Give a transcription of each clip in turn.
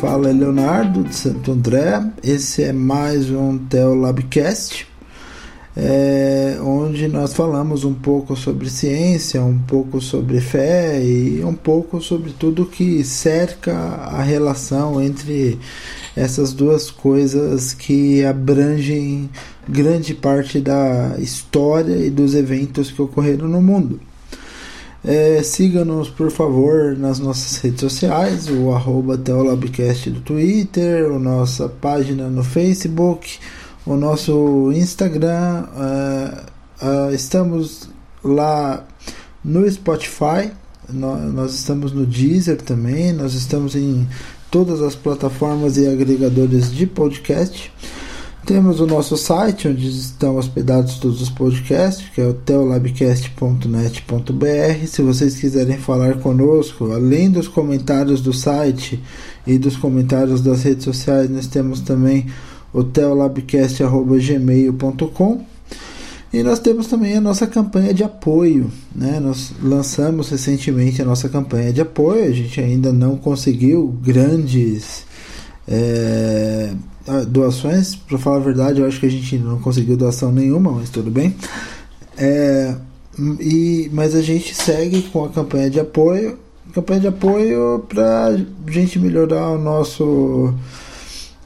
fala é Leonardo de Santo André. Esse é mais um Teolabcast, é, onde nós falamos um pouco sobre ciência, um pouco sobre fé e um pouco sobre tudo que cerca a relação entre essas duas coisas que abrangem grande parte da história e dos eventos que ocorreram no mundo. É, Siga-nos, por favor, nas nossas redes sociais, o arroba Teolabcast do Twitter, a nossa página no Facebook, o nosso Instagram. É, é, estamos lá no Spotify, nós, nós estamos no Deezer também, nós estamos em todas as plataformas e agregadores de podcast. Temos o nosso site, onde estão hospedados todos os podcasts, que é o teolabcast.net.br. Se vocês quiserem falar conosco, além dos comentários do site e dos comentários das redes sociais, nós temos também o teolabcast.gmail.com e nós temos também a nossa campanha de apoio. Né? Nós lançamos recentemente a nossa campanha de apoio, a gente ainda não conseguiu grandes. É, doações, para falar a verdade, eu acho que a gente não conseguiu doação nenhuma, mas tudo bem. É, e, mas a gente segue com a campanha de apoio campanha de apoio para a gente melhorar o nosso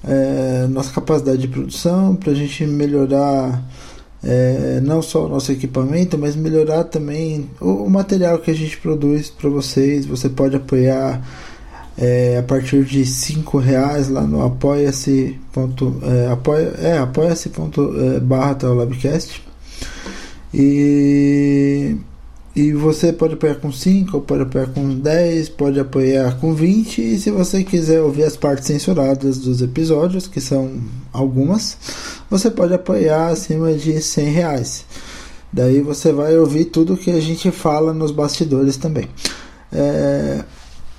é, nossa capacidade de produção, para a gente melhorar é, não só o nosso equipamento, mas melhorar também o, o material que a gente produz para vocês. Você pode apoiar é, a partir de cinco reais lá no apoia-se ponto, é, apoia, é, apoia-se ponto, é, barra Labcast e e você pode apoiar com 5, pode apoiar com 10, pode apoiar com 20 e se você quiser ouvir as partes censuradas dos episódios, que são algumas, você pode apoiar acima de 100 reais. Daí você vai ouvir tudo que a gente fala nos bastidores também. É,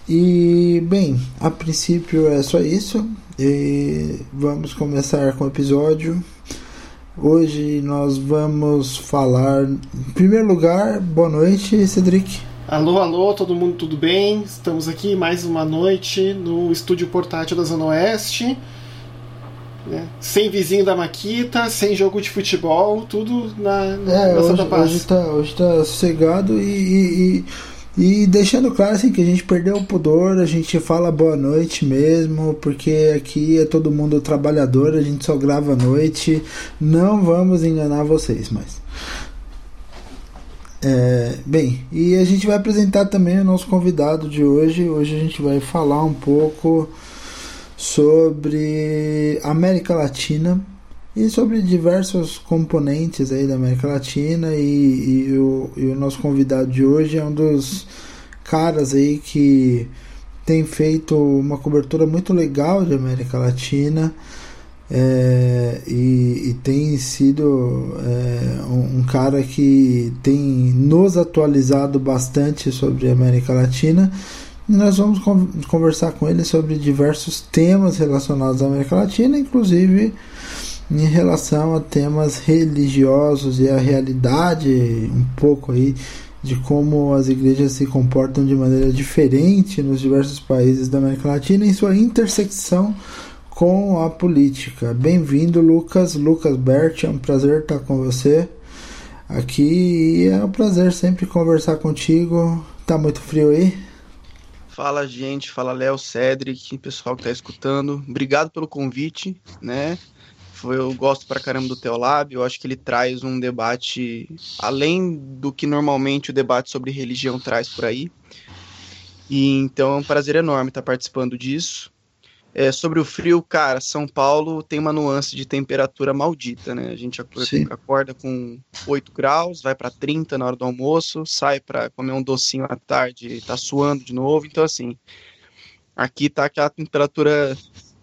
e bem, a princípio é só isso. E vamos começar com o episódio. Hoje nós vamos falar. Em primeiro lugar, boa noite, Cedric. Alô, alô, todo mundo tudo bem? Estamos aqui mais uma noite no estúdio portátil da Zona Oeste. Né? Sem vizinho da Maquita, sem jogo de futebol, tudo na, na, é, na hoje, Santa Paz. Hoje tá, hoje tá sossegado e, e, e e deixando claro assim que a gente perdeu o pudor, a gente fala boa noite mesmo, porque aqui é todo mundo trabalhador, a gente só grava à noite. Não vamos enganar vocês, mas. É, bem, e a gente vai apresentar também o nosso convidado de hoje. Hoje a gente vai falar um pouco sobre América Latina e sobre diversos componentes aí da América Latina e, e, o, e o nosso convidado de hoje é um dos caras aí que tem feito uma cobertura muito legal de América Latina é, e, e, tem sido é, um, um, cara que tem nos atualizado bastante sobre a América Latina. E nós vamos conversar com ele sobre diversos temas relacionados à América Latina, inclusive em relação a temas religiosos e a realidade um pouco aí de como as igrejas se comportam de maneira diferente nos diversos países da América Latina em sua intersecção com a política. Bem-vindo, Lucas, Lucas Bert, é um prazer estar com você aqui e é um prazer sempre conversar contigo. Tá muito frio aí? Fala, gente, fala Léo, Cedric, pessoal que está escutando. Obrigado pelo convite, né? Eu gosto pra caramba do Teolab, eu acho que ele traz um debate além do que normalmente o debate sobre religião traz por aí. E então é um prazer enorme estar participando disso. É, sobre o frio, cara, São Paulo tem uma nuance de temperatura maldita, né? A gente Sim. acorda com 8 graus, vai para 30 na hora do almoço, sai para comer um docinho à tarde, tá suando de novo. Então, assim, aqui tá aquela temperatura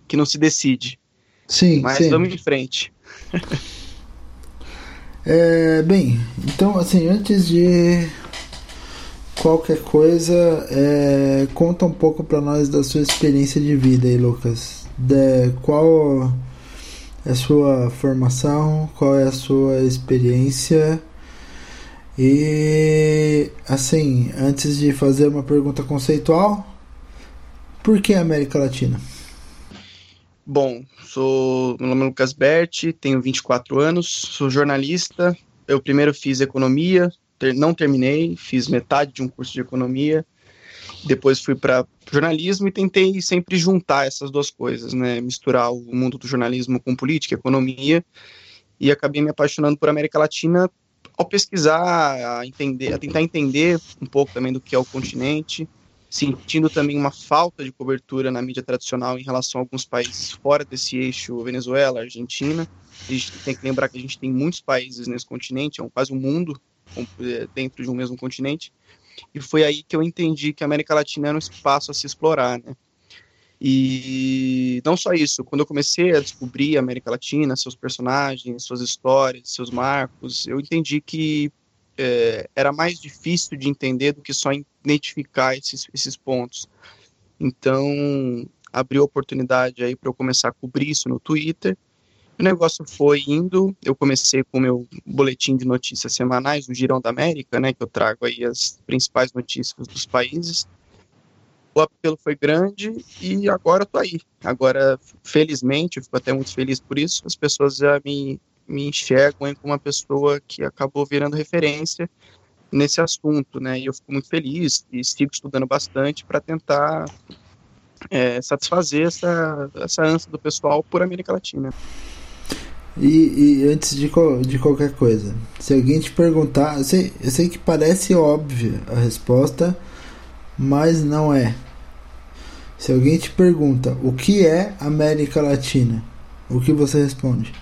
que não se decide. Sim, Mas sim. vamos em frente. é, bem, então assim, antes de qualquer coisa, é, conta um pouco para nós da sua experiência de vida aí, Lucas. De, qual é a sua formação, qual é a sua experiência e assim, antes de fazer uma pergunta conceitual, Por que América Latina? Bom, sou meu nome é Lucas Berti, tenho 24 anos, sou jornalista. Eu primeiro fiz economia, ter, não terminei, fiz metade de um curso de economia. Depois fui para jornalismo e tentei sempre juntar essas duas coisas, né? Misturar o mundo do jornalismo com política, economia. E acabei me apaixonando por América Latina ao pesquisar, a entender, a tentar entender um pouco também do que é o continente sentindo também uma falta de cobertura na mídia tradicional em relação a alguns países fora desse eixo, Venezuela, Argentina. A gente tem que lembrar que a gente tem muitos países nesse continente, é um, quase um mundo é, dentro de um mesmo continente. E foi aí que eu entendi que a América Latina era um espaço a se explorar, né? E não só isso, quando eu comecei a descobrir a América Latina, seus personagens, suas histórias, seus marcos, eu entendi que é, era mais difícil de entender do que só identificar esses, esses pontos. Então, abriu oportunidade aí para eu começar a cobrir isso no Twitter. O negócio foi indo, eu comecei com o meu boletim de notícias semanais, o Girão da América, né, que eu trago aí as principais notícias dos países. O apelo foi grande e agora eu tô aí. Agora, felizmente, eu fico até muito feliz por isso, as pessoas já me me enxergam como uma pessoa que acabou virando referência nesse assunto, né? E eu fico muito feliz e sigo estudando bastante para tentar é, satisfazer essa, essa ânsia do pessoal por América Latina. E, e, antes de, de qualquer coisa, se alguém te perguntar, eu sei, eu sei que parece óbvia a resposta, mas não é. Se alguém te pergunta o que é América Latina, o que você responde?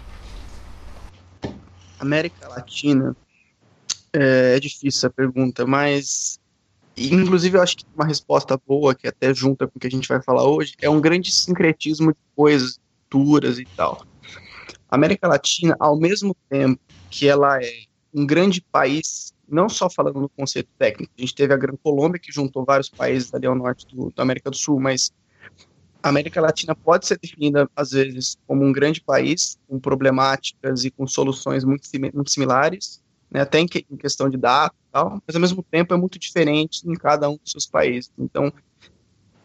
América Latina, é, é, difícil essa pergunta, mas inclusive eu acho que uma resposta boa, que até junta com o que a gente vai falar hoje, é um grande sincretismo de coisas, culturas e tal. A América Latina, ao mesmo tempo que ela é um grande país, não só falando no conceito técnico, a gente teve a Gran Colômbia, que juntou vários países ali ao norte do, da América do Sul, mas a América Latina pode ser definida, às vezes, como um grande país, com problemáticas e com soluções muito, muito similares, né, até em, que, em, questão de data e tal, mas ao mesmo tempo é muito diferente em cada um dos seus países. Então,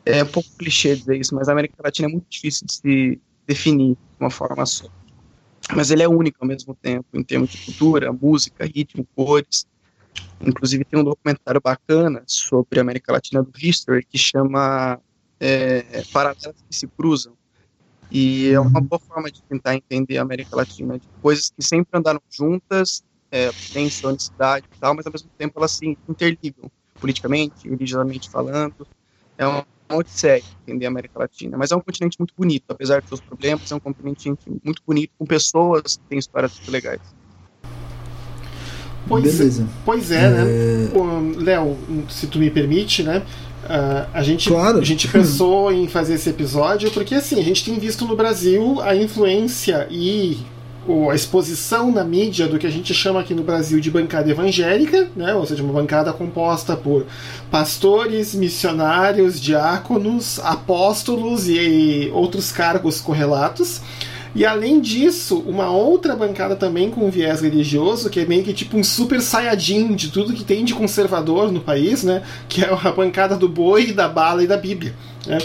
é um pouco clichê dizer isso, mas a América Latina é muito difícil de se definir de uma forma só. Mas ele é único ao mesmo tempo, em termos de cultura, música, ritmo, cores. Inclusive, tem um documentário bacana sobre a América Latina do History que chama é, paralelas que se cruzam. E é uma uhum. boa forma de tentar entender a América Latina, de coisas que sempre andaram juntas, é, sua necessidade e tal, mas ao mesmo tempo elas se interligam, politicamente, religiosamente falando. É uma, odisseia entender a América Latina. Mas é um continente muito bonito, apesar de seus problemas, é um continente muito bonito, com pessoas que têm histórias muito legais. Pois, Beleza. Pois é, né? é... Léo, se tu me permite, né? Uh, a, gente, claro. a gente pensou em fazer esse episódio porque assim, a gente tem visto no Brasil a influência e a exposição na mídia do que a gente chama aqui no Brasil de bancada evangélica, né? ou seja, uma bancada composta por pastores, missionários, diáconos, apóstolos e outros cargos correlatos. E além disso, uma outra bancada também com viés religioso, que é meio que tipo um super saiyajin de tudo que tem de conservador no país, né? Que é a bancada do boi, da bala e da Bíblia. Né?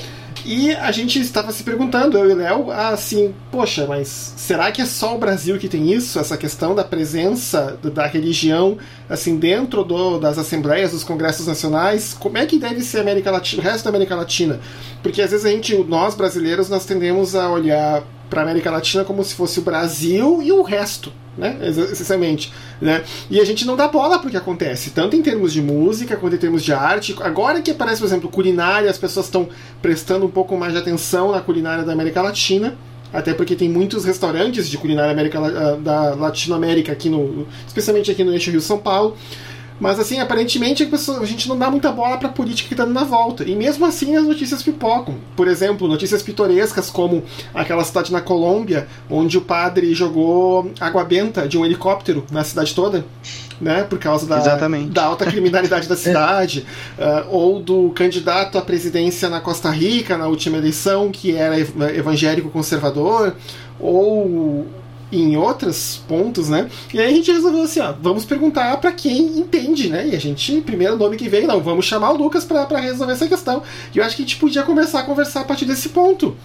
E a gente estava se perguntando, eu e Léo, assim, poxa, mas será que é só o Brasil que tem isso? Essa questão da presença da religião, assim, dentro do, das assembleias, dos congressos nacionais? Como é que deve ser a América Latina, o resto da América Latina? Porque às vezes a gente, nós brasileiros, nós tendemos a olhar para América Latina como se fosse o Brasil e o resto, né? Essencialmente, né? E a gente não dá bola porque acontece, tanto em termos de música quanto em termos de arte. Agora que aparece, por exemplo, culinária, as pessoas estão prestando um pouco mais de atenção na culinária da América Latina. Até porque tem muitos restaurantes de culinária América, ah, da Latinoamérica aqui no, especialmente aqui no eixo Rio São Paulo. Mas assim, aparentemente a gente não dá muita bola pra política que tá dando na volta. E mesmo assim as notícias pipocam. Por exemplo, notícias pitorescas como aquela cidade na Colômbia, onde o padre jogou água benta de um helicóptero na cidade toda. Né, por causa da, da alta criminalidade da cidade, uh, ou do candidato à presidência na Costa Rica na última eleição, que era evangélico conservador, ou em outros pontos, né? E aí a gente resolveu assim, ó, vamos perguntar para quem entende, né? E a gente, primeiro nome que veio, não, vamos chamar o Lucas para resolver essa questão. E eu acho que a gente podia começar a conversar a partir desse ponto.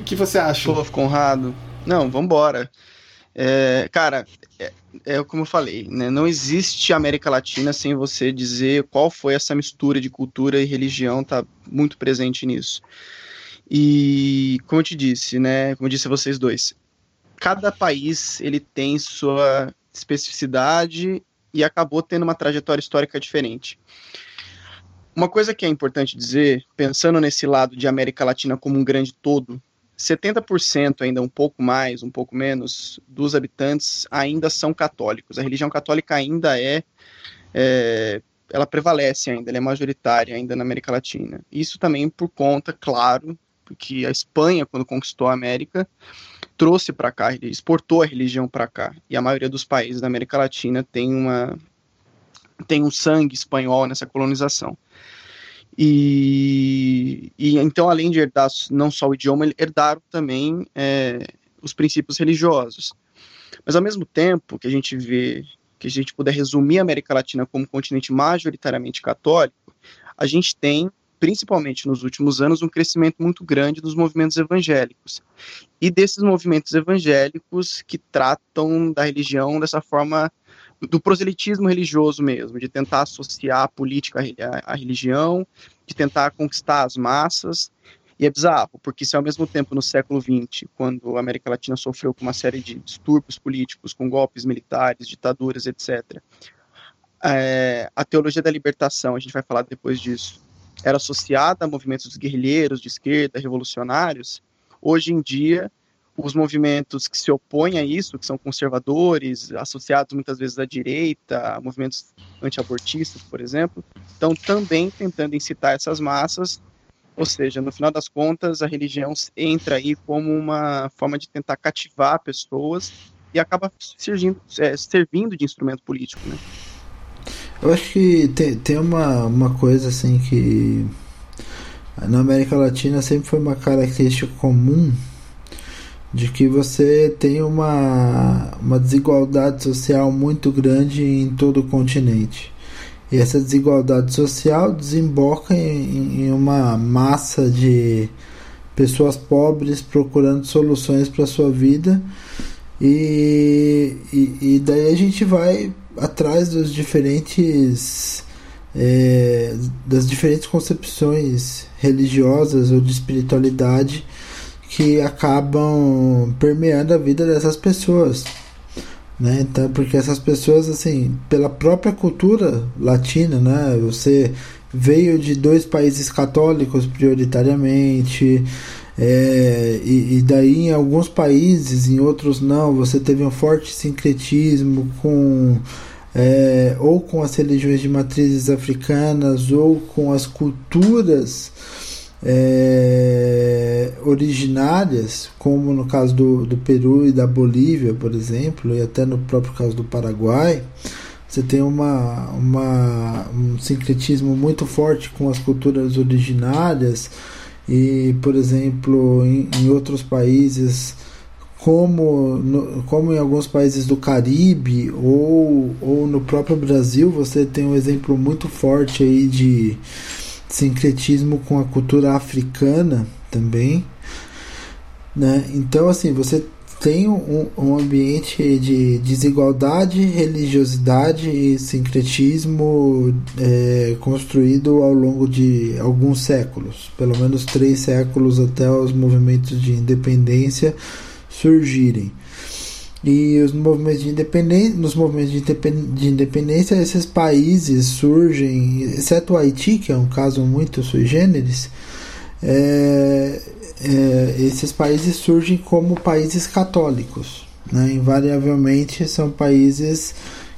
O que você acha? Pô, Conrado. Não, vambora. É, cara, é, é como eu falei, né? Não existe América Latina sem você dizer qual foi essa mistura de cultura e religião, tá muito presente nisso. E como eu te disse, né? Como eu disse a vocês dois, cada país ele tem sua especificidade e acabou tendo uma trajetória histórica diferente. Uma coisa que é importante dizer, pensando nesse lado de América Latina como um grande todo, 70% ainda um pouco mais, um pouco menos, dos habitantes ainda são católicos. A religião católica ainda é, é ela prevalece ainda, ela é majoritária ainda na América Latina. Isso também por conta, claro, porque a Espanha, quando conquistou a América, trouxe para cá, exportou a religião para cá. E a maioria dos países da América Latina tem uma tem um sangue espanhol nessa colonização. E, e então, além de herdar não só o idioma, herdaram também é, os princípios religiosos. Mas ao mesmo tempo que a gente vê que a gente puder resumir a América Latina como um continente majoritariamente católico, a gente tem principalmente nos últimos anos, um crescimento muito grande dos movimentos evangélicos. E desses movimentos evangélicos que tratam da religião dessa forma do proselitismo religioso mesmo, de tentar associar a política à religião, de tentar conquistar as massas. E é bizarro, porque se ao mesmo tempo no século XX, quando a América Latina sofreu com uma série de distúrbios políticos, com golpes militares, ditaduras, etc., é, a teologia da libertação, a gente vai falar depois disso, era associada a movimentos guerrilheiros de esquerda, revolucionários, hoje em dia os movimentos que se opõem a isso, que são conservadores, associados muitas vezes à direita, movimentos antiabortistas, por exemplo, estão também tentando incitar essas massas, ou seja, no final das contas, a religião entra aí como uma forma de tentar cativar pessoas e acaba servindo, é, servindo de instrumento político, né? Eu acho que tem, tem uma, uma coisa assim que na América Latina sempre foi uma característica comum de que você tem uma, uma desigualdade social muito grande em todo o continente. E essa desigualdade social desemboca em, em uma massa de pessoas pobres procurando soluções para sua vida. E, e, e daí a gente vai atrás dos diferentes é, das diferentes concepções religiosas ou de espiritualidade que acabam permeando a vida dessas pessoas. Né? Então, porque essas pessoas, assim, pela própria cultura latina, né? Você veio de dois países católicos prioritariamente, é, e, e, daí em alguns países, em outros não, você teve um forte sincretismo com é, ou com as religiões de matrizes africanas ou com as culturas é, originárias, como no caso do, do Peru e da Bolívia, por exemplo, e até no próprio caso do Paraguai, você tem uma, uma, um sincretismo muito forte com as culturas originárias e, por exemplo, em, em outros países como, no, como em alguns países do Caribe ou, ou no próprio Brasil, você tem um exemplo muito forte aí de sincretismo com a cultura africana também. Né? Então, assim, você tem um, um ambiente de desigualdade, religiosidade e sincretismo é, construído ao longo de alguns séculos, pelo menos três séculos até os movimentos de independência surgirem. E os movimentos de independência, nos movimentos de independência, esses países surgem, exceto o Haiti, que é um caso muito sui generis, é, é, esses países surgem como países católicos. Né? Invariavelmente são países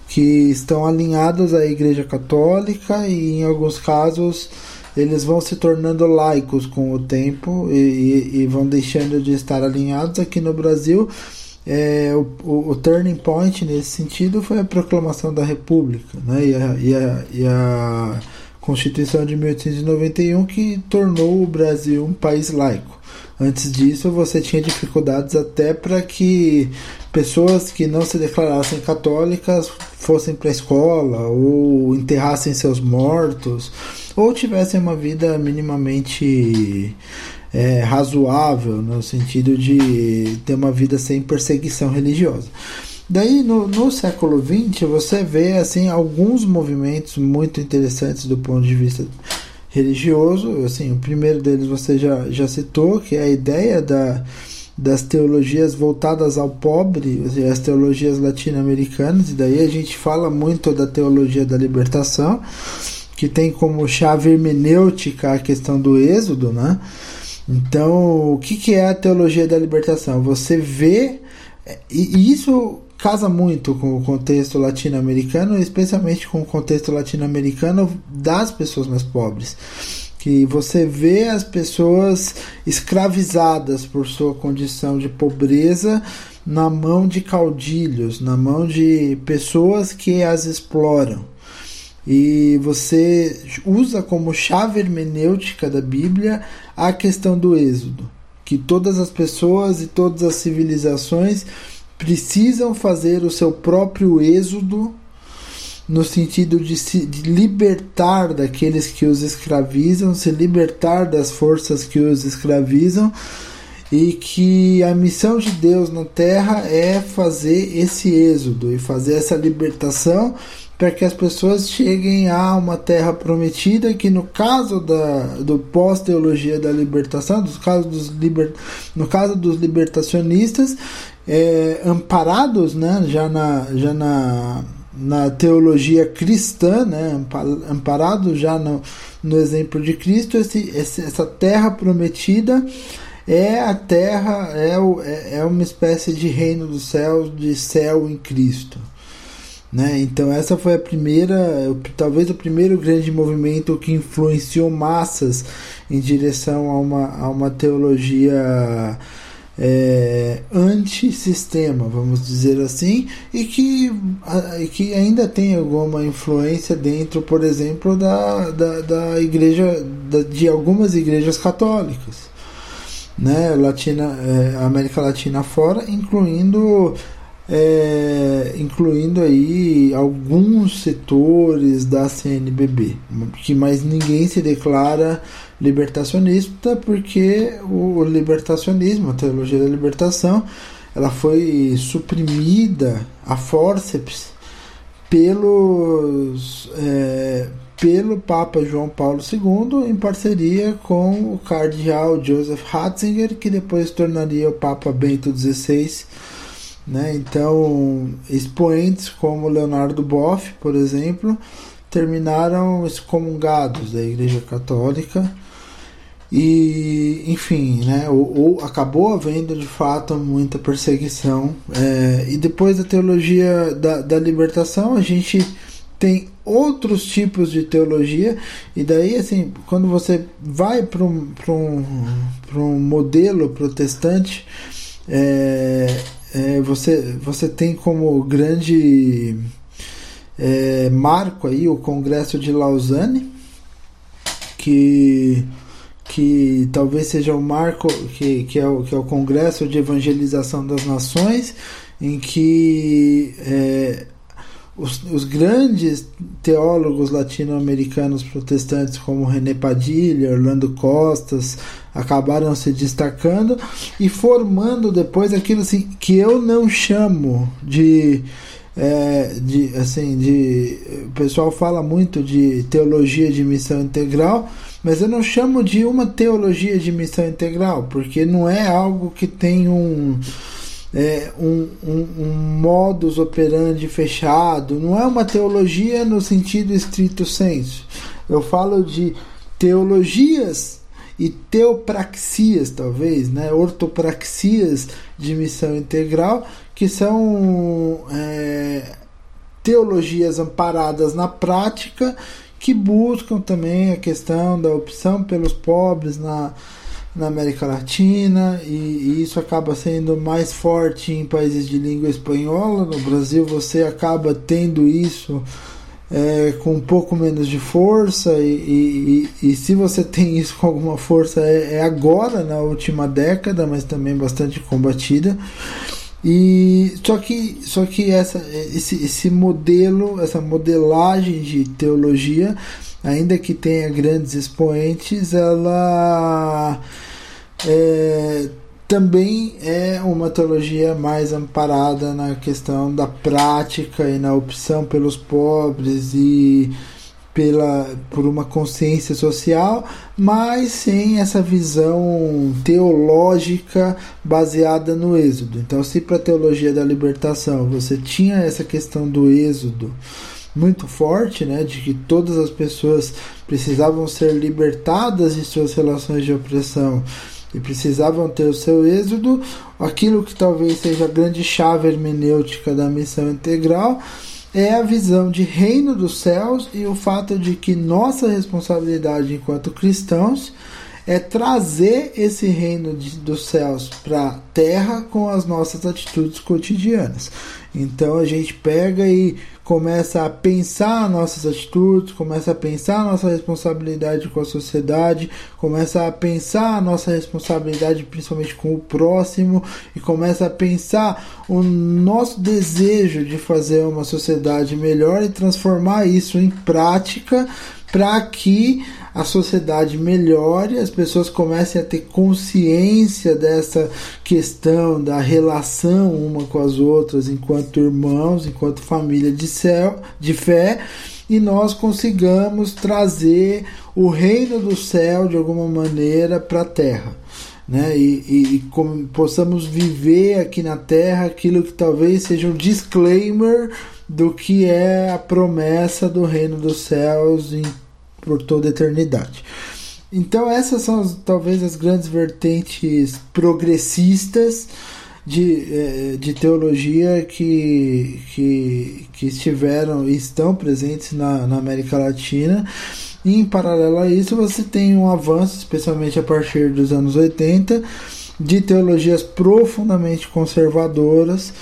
que estão alinhados à Igreja Católica e, em alguns casos, eles vão se tornando laicos com o tempo e, e, e vão deixando de estar alinhados. Aqui no Brasil, é, o, o, o, turning point nesse sentido foi a proclamação da República, né? E a, e a, a Constituição de 1891 que tornou o Brasil um país laico. Antes disso, você tinha dificuldades até para que pessoas que não se declarassem católicas fossem para a escola ou enterrassem seus mortos ou tivessem uma vida minimamente é, razoável no sentido de ter uma vida sem perseguição religiosa. Daí no, no século XX você vê assim alguns movimentos muito interessantes do ponto de vista religioso. Assim, o primeiro deles você já, já citou, que é a ideia da, das teologias voltadas ao pobre, as teologias latino-americanas, e daí a gente fala muito da teologia da libertação, que tem como chave hermenêutica a questão do êxodo, né? Então, o que, que é a teologia da libertação? Você vê, e isso casa muito com o contexto latino-americano, especialmente com o contexto latino-americano das pessoas mais pobres. Que você vê as pessoas escravizadas por sua condição de pobreza na mão de caudilhos, na mão de pessoas que as exploram. E você usa como chave hermenêutica da Bíblia a questão do êxodo, que todas as pessoas e todas as civilizações precisam fazer o seu próprio êxodo no sentido de se libertar daqueles que os escravizam, se libertar das forças que os escravizam e que a missão de Deus na terra é fazer esse êxodo e fazer essa libertação para que as pessoas cheguem a uma terra prometida que no caso da do pós-teologia da libertação, dos casos dos liber, no caso dos libertacionistas, é, amparados né, já, na, já na, na teologia cristã, né, amparados já no, no exemplo de Cristo, esse, essa terra prometida é a terra, é, o, é, é uma espécie de reino dos céus, de céu em Cristo. Né? Então essa foi a primeira, talvez o primeiro grande movimento que influenciou massas em direção a uma, a uma teologia é, antissistema, vamos dizer assim, e que, e que ainda tem alguma influência dentro, por exemplo, da, da, da igreja, da, de algumas igrejas católicas, né, Latina, é, América Latina fora, incluindo é, incluindo aí alguns setores da CNBB, que mais ninguém se declara libertacionista porque o libertacionismo, a teologia da libertação, ela foi suprimida a forceps pelos é, pelo Papa João Paulo II em parceria com o cardeal Joseph Ratzinger, que depois tornaria o Papa Bento XVI. Né? Então, expoentes como Leonardo Boff, por exemplo, terminaram excomungados da Igreja Católica. E enfim né? Ou, ou, acabou havendo de fato muita perseguição. É, e depois da teologia da, da libertação a gente tem outros tipos de teologia. E daí assim quando você vai para um, um, um modelo protestante é, é, você, você tem como grande é, marco aí o Congresso de Lausanne que que talvez seja o marco que, que, é, o, que é o Congresso de Evangelização das Nações, em que é, os, os, grandes teólogos latino-americanos protestantes, como René Padilha, Orlando Costas, acabaram se destacando e formando depois aquilo assim, que eu não chamo de. É, de assim de o pessoal fala muito de teologia de missão integral mas eu não chamo de uma teologia de missão integral, porque não é algo que tem um, é, um, um, um modus operandi fechado, não é uma teologia no sentido estrito senso. Eu falo de teologias e teopraxias, talvez, né? ortopraxias de missão integral, que são é, teologias amparadas na prática que buscam também a questão da opção pelos pobres na, na América Latina e, e, isso acaba sendo mais forte em países de língua espanhola. No Brasil você acaba tendo isso é, com um pouco menos de força, e, e, e, se você tem isso com alguma força, é, é, agora, na última década, mas também bastante combatida. E só que, só que essa, esse, esse modelo, essa modelagem de teologia, ainda que tenha grandes expoentes, ela é, também é uma teologia mais amparada na questão da prática e na opção pelos pobres e pela, por uma consciência social, mas sem essa visão teológica baseada no êxodo. Então, se para a teologia da libertação você tinha essa questão do êxodo muito forte, né, de que todas as pessoas precisavam ser libertadas de suas relações de opressão e precisavam ter o seu êxodo, aquilo que talvez seja a grande chave hermenêutica da missão integral é a visão de reino dos céus e o fato de que nossa responsabilidade enquanto cristãos é trazer esse reino de, dos céus para a terra com as nossas atitudes cotidianas. Então a gente pega e começa a pensar nossas atitudes, começa a pensar nossa responsabilidade com a sociedade, começa a pensar nossa responsabilidade principalmente com o próximo e começa a pensar o nosso desejo de fazer uma sociedade melhor e transformar isso em prática para que a sociedade melhore, as pessoas comecem a ter consciência dessa questão da relação uma com as outras enquanto irmãos, enquanto família de céu, de fé, e nós consigamos trazer o reino do céu de alguma maneira para a terra. Né? E, e, e como possamos viver aqui na Terra aquilo que talvez seja um disclaimer do que é a promessa do reino dos céus em por toda a eternidade. Então essas são talvez as grandes vertentes progressistas de, eh, de teologia que, que, que estiveram e estão presentes na, na América Latina. E em paralelo a isso, você tem um avanço, especialmente a partir dos anos 80, de teologias profundamente conservadoras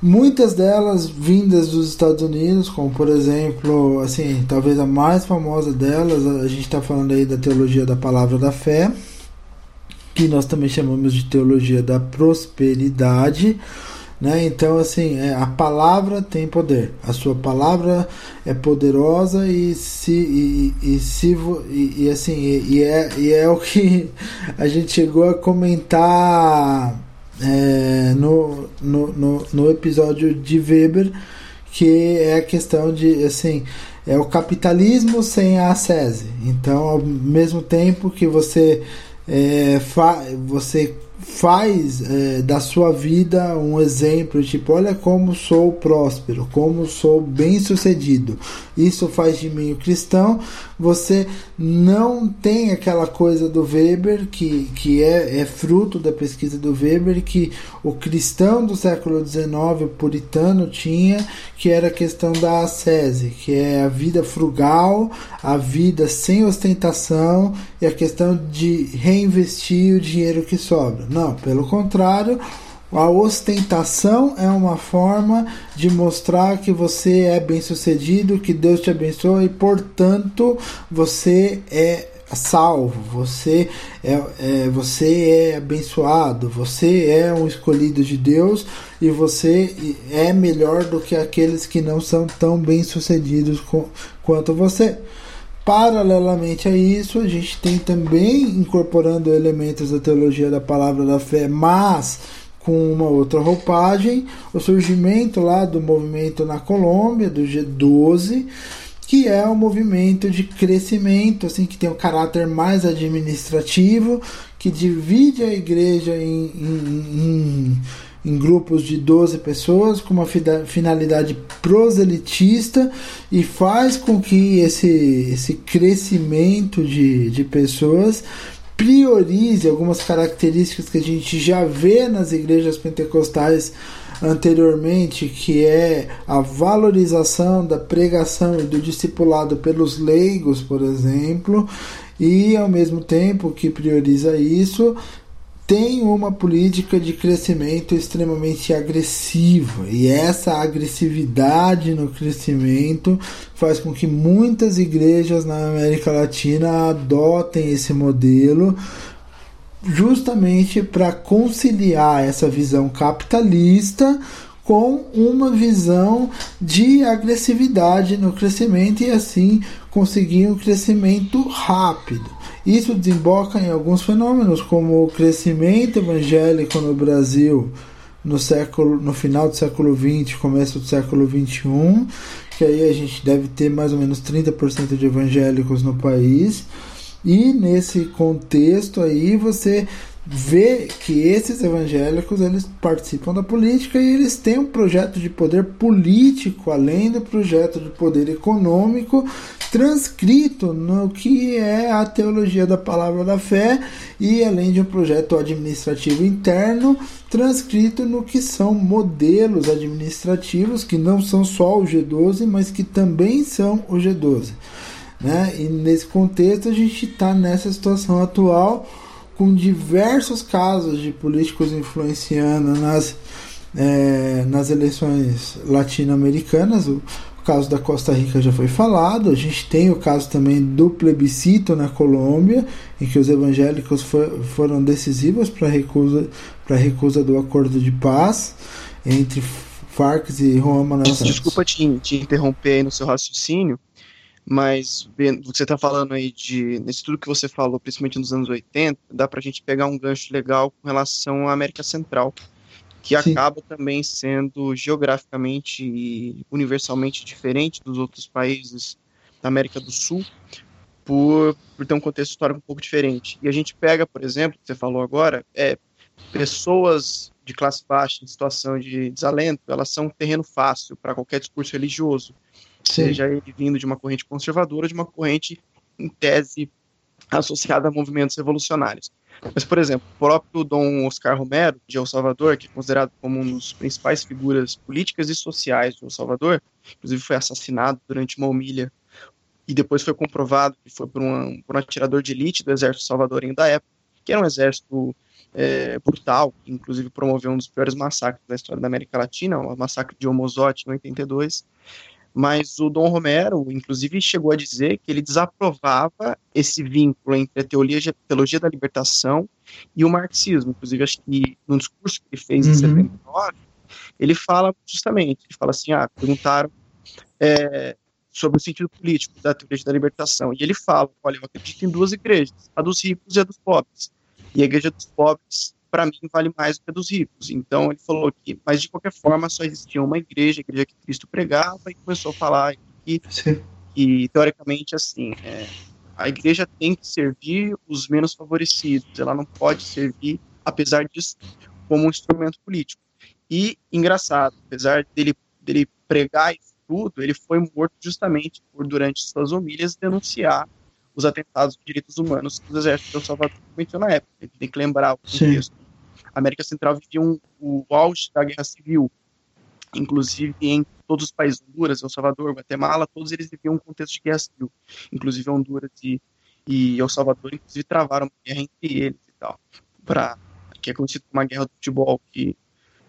Muitas delas vindas dos Estados Unidos, como por exemplo, assim, talvez a mais famosa delas, a gente está falando aí da teologia da palavra da fé, que nós também chamamos de teologia da prosperidade, né? Então, assim, é, a palavra tem poder, a sua palavra é poderosa e se e, e se e, e assim e, e, é, e é o que a gente chegou a comentar é, no, no, no, no, episódio de Weber, que é a questão de assim é o capitalismo sem a SESI. Então, ao mesmo tempo que você é, fa você faz é, da sua vida um exemplo, tipo, olha como sou próspero, como sou bem sucedido. Isso faz de mim o cristão. Você não tem aquela coisa do Weber, que, que é, é fruto da pesquisa do Weber, que o cristão do século XIX, o puritano, tinha, que era a questão da ascese, que é a vida frugal, a vida sem ostentação e a questão de reinvestir o dinheiro que sobra. Não, pelo contrário, a ostentação é uma forma de mostrar que você é bem-sucedido, que Deus te abençoa e, portanto, você é salvo, você é, é, você é abençoado, você é um escolhido de Deus e você é melhor do que aqueles que não são tão bem-sucedidos quanto você. Paralelamente a isso, a gente tem também incorporando elementos da teologia da palavra da fé, mas com uma outra roupagem, o surgimento lá do movimento na Colômbia, do G12, que é um movimento de crescimento, assim, que tem um caráter mais administrativo, que divide a igreja em, em, em em grupos de 12 pessoas com uma finalidade proselitista e faz com que esse, esse crescimento de, de pessoas priorize algumas características que a gente já vê nas igrejas pentecostais anteriormente, que é a valorização da pregação e do discipulado pelos leigos, por exemplo, e ao mesmo tempo que prioriza isso, tem uma política de crescimento extremamente agressiva e essa agressividade no crescimento faz com que muitas igrejas na América Latina adotem esse modelo justamente para conciliar essa visão capitalista com uma visão de agressividade no crescimento e assim conseguir um crescimento rápido. Isso desemboca em alguns fenômenos, como o crescimento evangélico no Brasil no século no final do século XX, começo do século XXI, que aí a gente deve ter mais ou menos 30% de evangélicos no país. E nesse contexto aí você vê que esses evangélicos eles participam da política e eles têm um projeto de poder político além do projeto de poder econômico transcrito no que é a teologia da palavra da fé e além de um projeto administrativo interno transcrito no que são modelos administrativos que não são só o G12 mas que também são o G12 né? e nesse contexto a gente está nessa situação atual com diversos casos de políticos influenciando nas, é, nas eleições latino-americanas. O, o, caso da Costa Rica já foi falado. A gente tem o caso também do plebiscito na Colômbia, em que os evangélicos for, foram decisivos para a recusa, recusa do acordo de paz entre Farc e Juan Manuel Santos. Desculpa te, te interromper aí no seu raciocínio, mas você está falando aí de, nesse tudo que você falou, principalmente nos anos 80, dá para a gente pegar um gancho legal com relação à América Central, que Sim. acaba também sendo geograficamente e universalmente diferente dos outros países da América do Sul, por, por ter um contexto histórico um pouco diferente. E a gente pega, por exemplo, que você falou agora, é, pessoas de classe baixa, em situação de desalento, elas são um terreno fácil para qualquer discurso religioso seja ele vindo de uma corrente conservadora de uma corrente, em tese, associada a movimentos revolucionários. Mas, por exemplo, o próprio Dom Oscar Romero, de El Salvador, que é considerado como um dos principais figuras políticas e sociais de El Salvador, inclusive foi assassinado durante uma humilha e depois foi comprovado que foi por um, por um atirador de elite do exército salvadorenho da época, que era um exército é, brutal, que inclusive promoveu um dos piores massacres da história da América Latina, o massacre de Homozote em 82 mas o Dom Romero, inclusive, chegou a dizer que ele desaprovava esse vínculo entre a teologia, teologia da libertação e o marxismo. Inclusive, acho que no discurso que ele fez uhum. em 79, ele fala justamente, ele fala assim, ah, perguntaram é, sobre o sentido político da teologia da libertação, e ele fala, olha, eu acredito em duas igrejas, a dos ricos e a dos pobres, e a igreja dos pobres para mim vale mais do que a dos ricos. Então ele falou que, mas de qualquer forma só existia uma igreja, a igreja que Cristo pregava, e começou a falar que, que teoricamente assim, é, a igreja tem que servir os menos favorecidos, ela não pode servir, apesar disso, como um instrumento político. E engraçado, apesar dele, dele pregar isso tudo, ele foi morto justamente por, durante suas homilhas, denunciar os atentados de direitos humanos que o exército de Salvador cometeu na época. A gente tem que lembrar o contexto. Sim. América Central vivia um, o auge da guerra civil, inclusive em todos os países, Honduras, El Salvador, Guatemala, todos eles viviam um contexto de guerra civil, inclusive Honduras e, e El Salvador, inclusive travaram uma guerra entre eles e tal, para que é conhecido como a guerra do futebol, que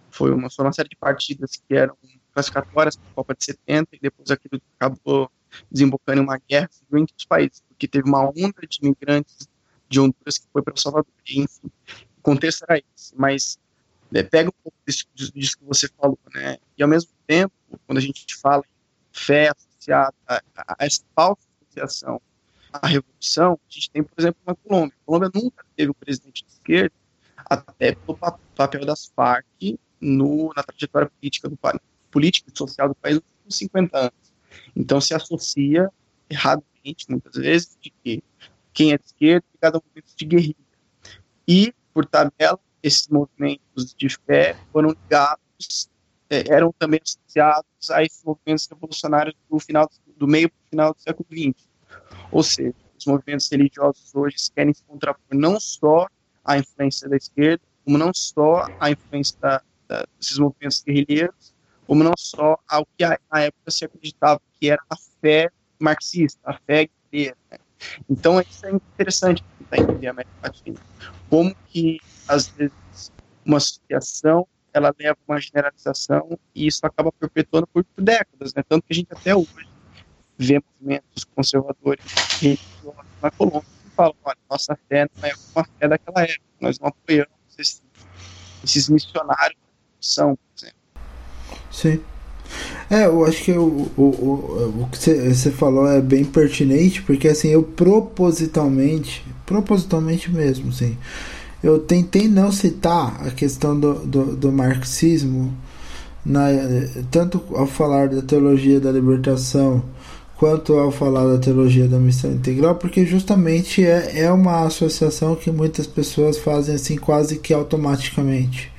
foi uma, foi uma série de partidas que eram classificatórias para a Copa de 70 e depois aquilo acabou desembocando em uma guerra civil entre os países, porque teve uma onda de imigrantes de Honduras que foi para El Salvador, e, enfim, contexto era esse, mas né, pega um pouco disso, disso, que você falou, né? E ao mesmo tempo, quando a gente fala em fé associada a, a, essa falsa associação à revolução, a gente tem, por exemplo, uma Colômbia. A Colômbia nunca teve um presidente de esquerda, até pelo papel das Farc no, na trajetória política do país, política e social do país nos últimos 50 anos. Então se associa erradamente, muitas vezes, de que quem é de esquerda é ligado a movimentos de guerrilha. E por tabela, esses movimentos de fé foram ligados, é, eram também associados a esses movimentos revolucionários do final do meio para o final do século XX. Ou seja, os movimentos religiosos hoje querem se contrapor não só à influência da esquerda, como não só à influência da, da, desses movimentos guerrilheiros, como não só ao que na época se acreditava que era a fé marxista, a fé guerreira. Né? Então isso é interessante, tentar entender a América Latina. Como que, às vezes, uma associação ela leva uma generalização e isso acaba perpetuando por, décadas, né? Tanto que a gente até hoje vê movimentos conservadores na Colômbia que falam, olha, nossa fé não é uma fé daquela época, nós não apoiamos esses, esses missionários da são, por exemplo. Sim. É, eu acho que o, o, o, o que você falou é bem pertinente, porque assim, eu propositalmente, propositalmente mesmo, sim, eu tentei não citar a questão do, do, do marxismo, na, tanto ao falar da teologia da libertação, quanto ao falar da teologia da missão integral, porque justamente é, é uma associação que muitas pessoas fazem assim quase que automaticamente.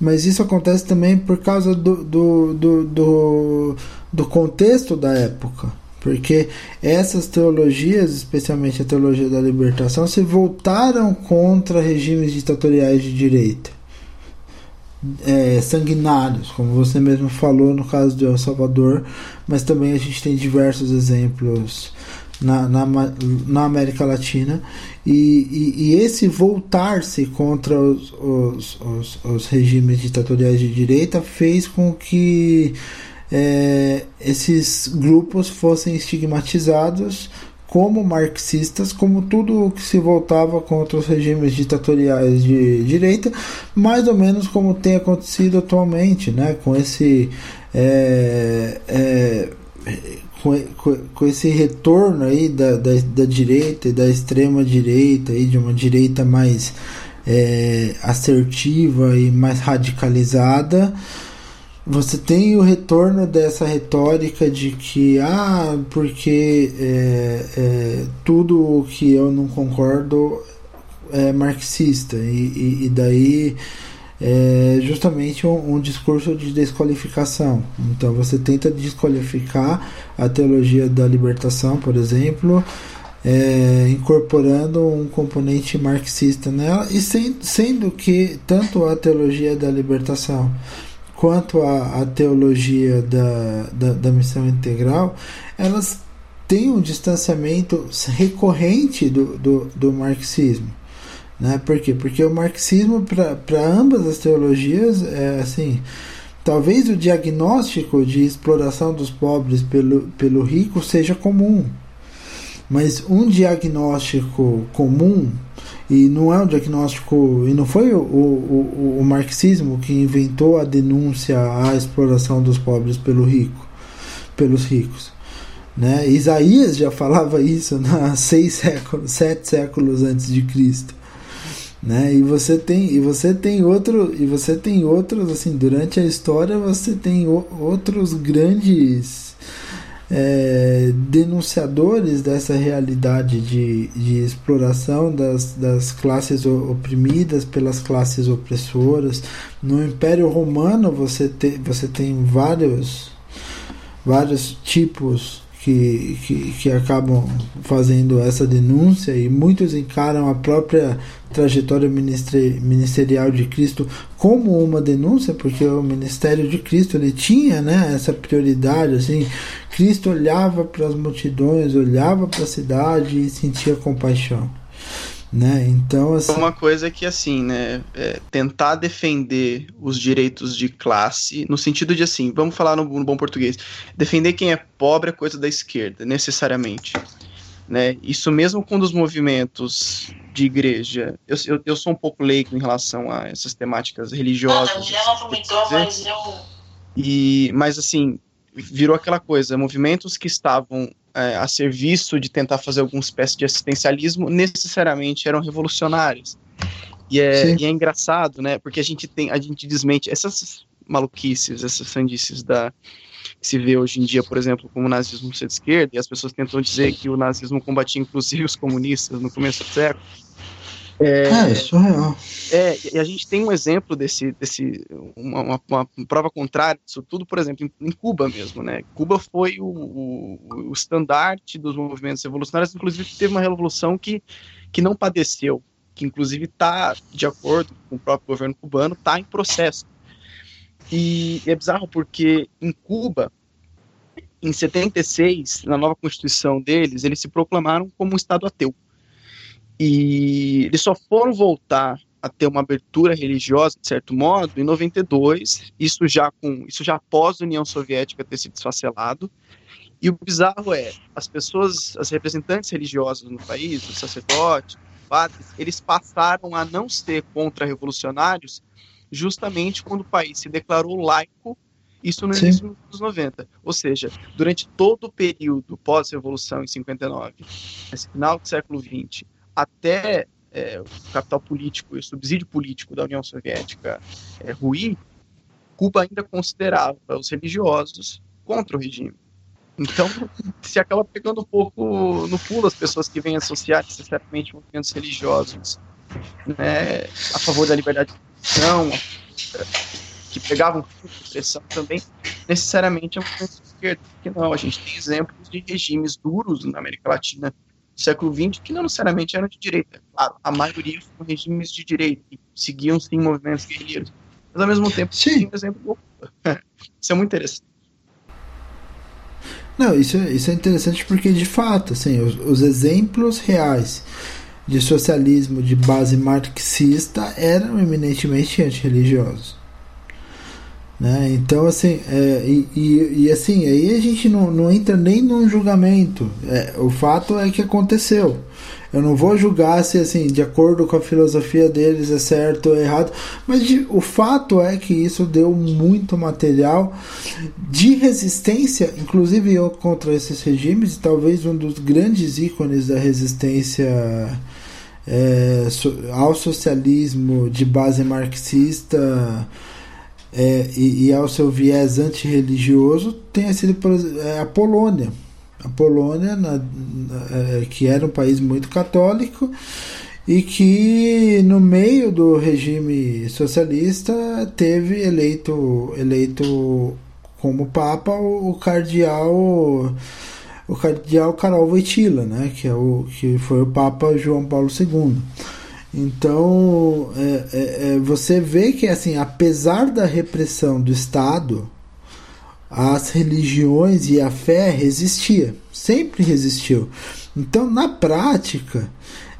Mas isso acontece também por causa do, do, do, do, do contexto da época. Porque essas teologias, especialmente a teologia da libertação, se voltaram contra regimes ditatoriais de direita. É, sanguinários, como você mesmo falou no caso de El Salvador, mas também a gente tem diversos exemplos na, na, na América Latina. E, e, e esse voltar-se contra os, os, os, os, regimes ditatoriais de direita fez com que é, esses grupos fossem estigmatizados como marxistas, como tudo que se voltava contra os regimes ditatoriais de direita, mais ou menos como tem acontecido atualmente, né, com esse é, é, com, com, esse retorno aí da, da, da, direita e da extrema direita aí de uma direita mais é, assertiva e mais radicalizada você tem o retorno dessa retórica de que ah porque é, é, tudo o que eu não concordo é marxista e, e, e daí é justamente um, um, discurso de desqualificação. Então você tenta desqualificar a teologia da libertação, por exemplo, é, incorporando um componente marxista nela, e sem, sendo que tanto a teologia da libertação quanto a, a teologia da, da, da missão integral, elas têm um distanciamento recorrente do, do, do marxismo. Né? Por quê? Porque o marxismo, para ambas as teologias, é assim. Talvez o diagnóstico de exploração dos pobres pelo, pelo rico seja comum, mas um diagnóstico comum, e não é um diagnóstico, e não foi o, o, o, marxismo que inventou a denúncia à exploração dos pobres pelo rico, pelos ricos. Né? Isaías já falava isso há seis séculos, sete séculos antes de Cristo né? E você tem e você tem outro e você tem outros assim durante a história você tem o, outros grandes é, denunciadores dessa realidade de, de exploração das, das classes oprimidas pelas classes opressoras no Império Romano você tem você tem vários vários tipos que, que, que, acabam fazendo essa denúncia e muitos encaram a própria trajetória ministerial de Cristo como uma denúncia, porque o ministério de Cristo ele tinha né, essa prioridade. Assim, Cristo olhava para as multidões, olhava para a cidade e sentia compaixão. Né? Então, assim... Uma coisa que, assim, né, é tentar defender os direitos de classe, no sentido de, assim, vamos falar no, no bom português, defender quem é pobre é coisa da esquerda, necessariamente. Né? Isso mesmo quando os movimentos de igreja, eu, eu, eu sou um pouco leigo em relação a essas temáticas religiosas. Não, não, mas eu... E, mas assim, virou aquela coisa, movimentos que estavam é, a serviço de tentar fazer alguma espécie de assistencialismo, necessariamente eram revolucionários. E é, e é engraçado, né? Porque a gente tem, a gente desmente essas maluquices, essas sandices da que se vê hoje em dia, por exemplo, como o nazismo ser de esquerda, e as pessoas tentam dizer que o nazismo combatia inclusive os comunistas no começo do século. É, é é real. É, e a gente tem um exemplo desse, desse uma, uma, uma prova contrária disso tudo, por exemplo, em, em Cuba mesmo, né? Cuba foi o, o, o, estandarte dos movimentos revolucionários, inclusive teve uma revolução que, que não padeceu, que inclusive está, de acordo com o próprio governo cubano, está em processo. E é bizarro porque em Cuba, em 76, na nova constituição deles, eles se proclamaram como um Estado ateu. E eles só foram voltar a ter uma abertura religiosa, de certo modo, em 92, isso já com isso já após a União Soviética ter se desfacelado. E o bizarro é, as pessoas, as representantes religiosas no país, os sacerdotes, os padres, eles passaram a não ser contra-revolucionários justamente quando o país se declarou laico, isso no início dos 90. Ou seja, durante todo o período pós-revolução em 59, esse final do século 20, até é, o capital político e o subsídio político da União Soviética é, ruir, Cuba ainda considerava os religiosos contra o regime. Então, se acaba pegando um pouco no pulo as pessoas que vêm associar necessariamente movimentos religiosos né, a favor da liberdade de expressão, que pegavam pressão também, necessariamente é um movimento de esquerda. Porque não, a gente tem exemplos de regimes duros na América Latina século XX, que não necessariamente eram de direita. Claro, a maioria foram regimes de direita, e seguiam sim movimentos guerrilheiros. Mas ao mesmo tempo, sim, um exemplo Isso é muito interessante. Não, isso é, isso é interessante porque, de fato, assim, os, os exemplos reais de socialismo de base marxista eram eminentemente antirreligiosos. Né? Então, assim, é, e, e, e, assim, aí a gente não, não entra nem num julgamento. É, o fato é que aconteceu. Eu não vou julgar se, assim, de acordo com a filosofia deles é certo ou errado, mas de, o fato é que isso deu muito material de resistência, inclusive eu contra esses regimes, talvez um dos grandes ícones da resistência é, ao socialismo de base marxista é, e, e, ao seu viés antirreligioso tenha sido é, a Polônia. A Polônia, na, na, é, que era um país muito católico e que no meio do regime socialista teve eleito, eleito como papa o, o cardeal o cardeal Karol Wojtyla, né, que é o que foi o papa João Paulo II. Então, é, é, é, você vê que, assim, apesar da repressão do Estado, as religiões e a fé resistia, sempre resistiu. Então, na prática,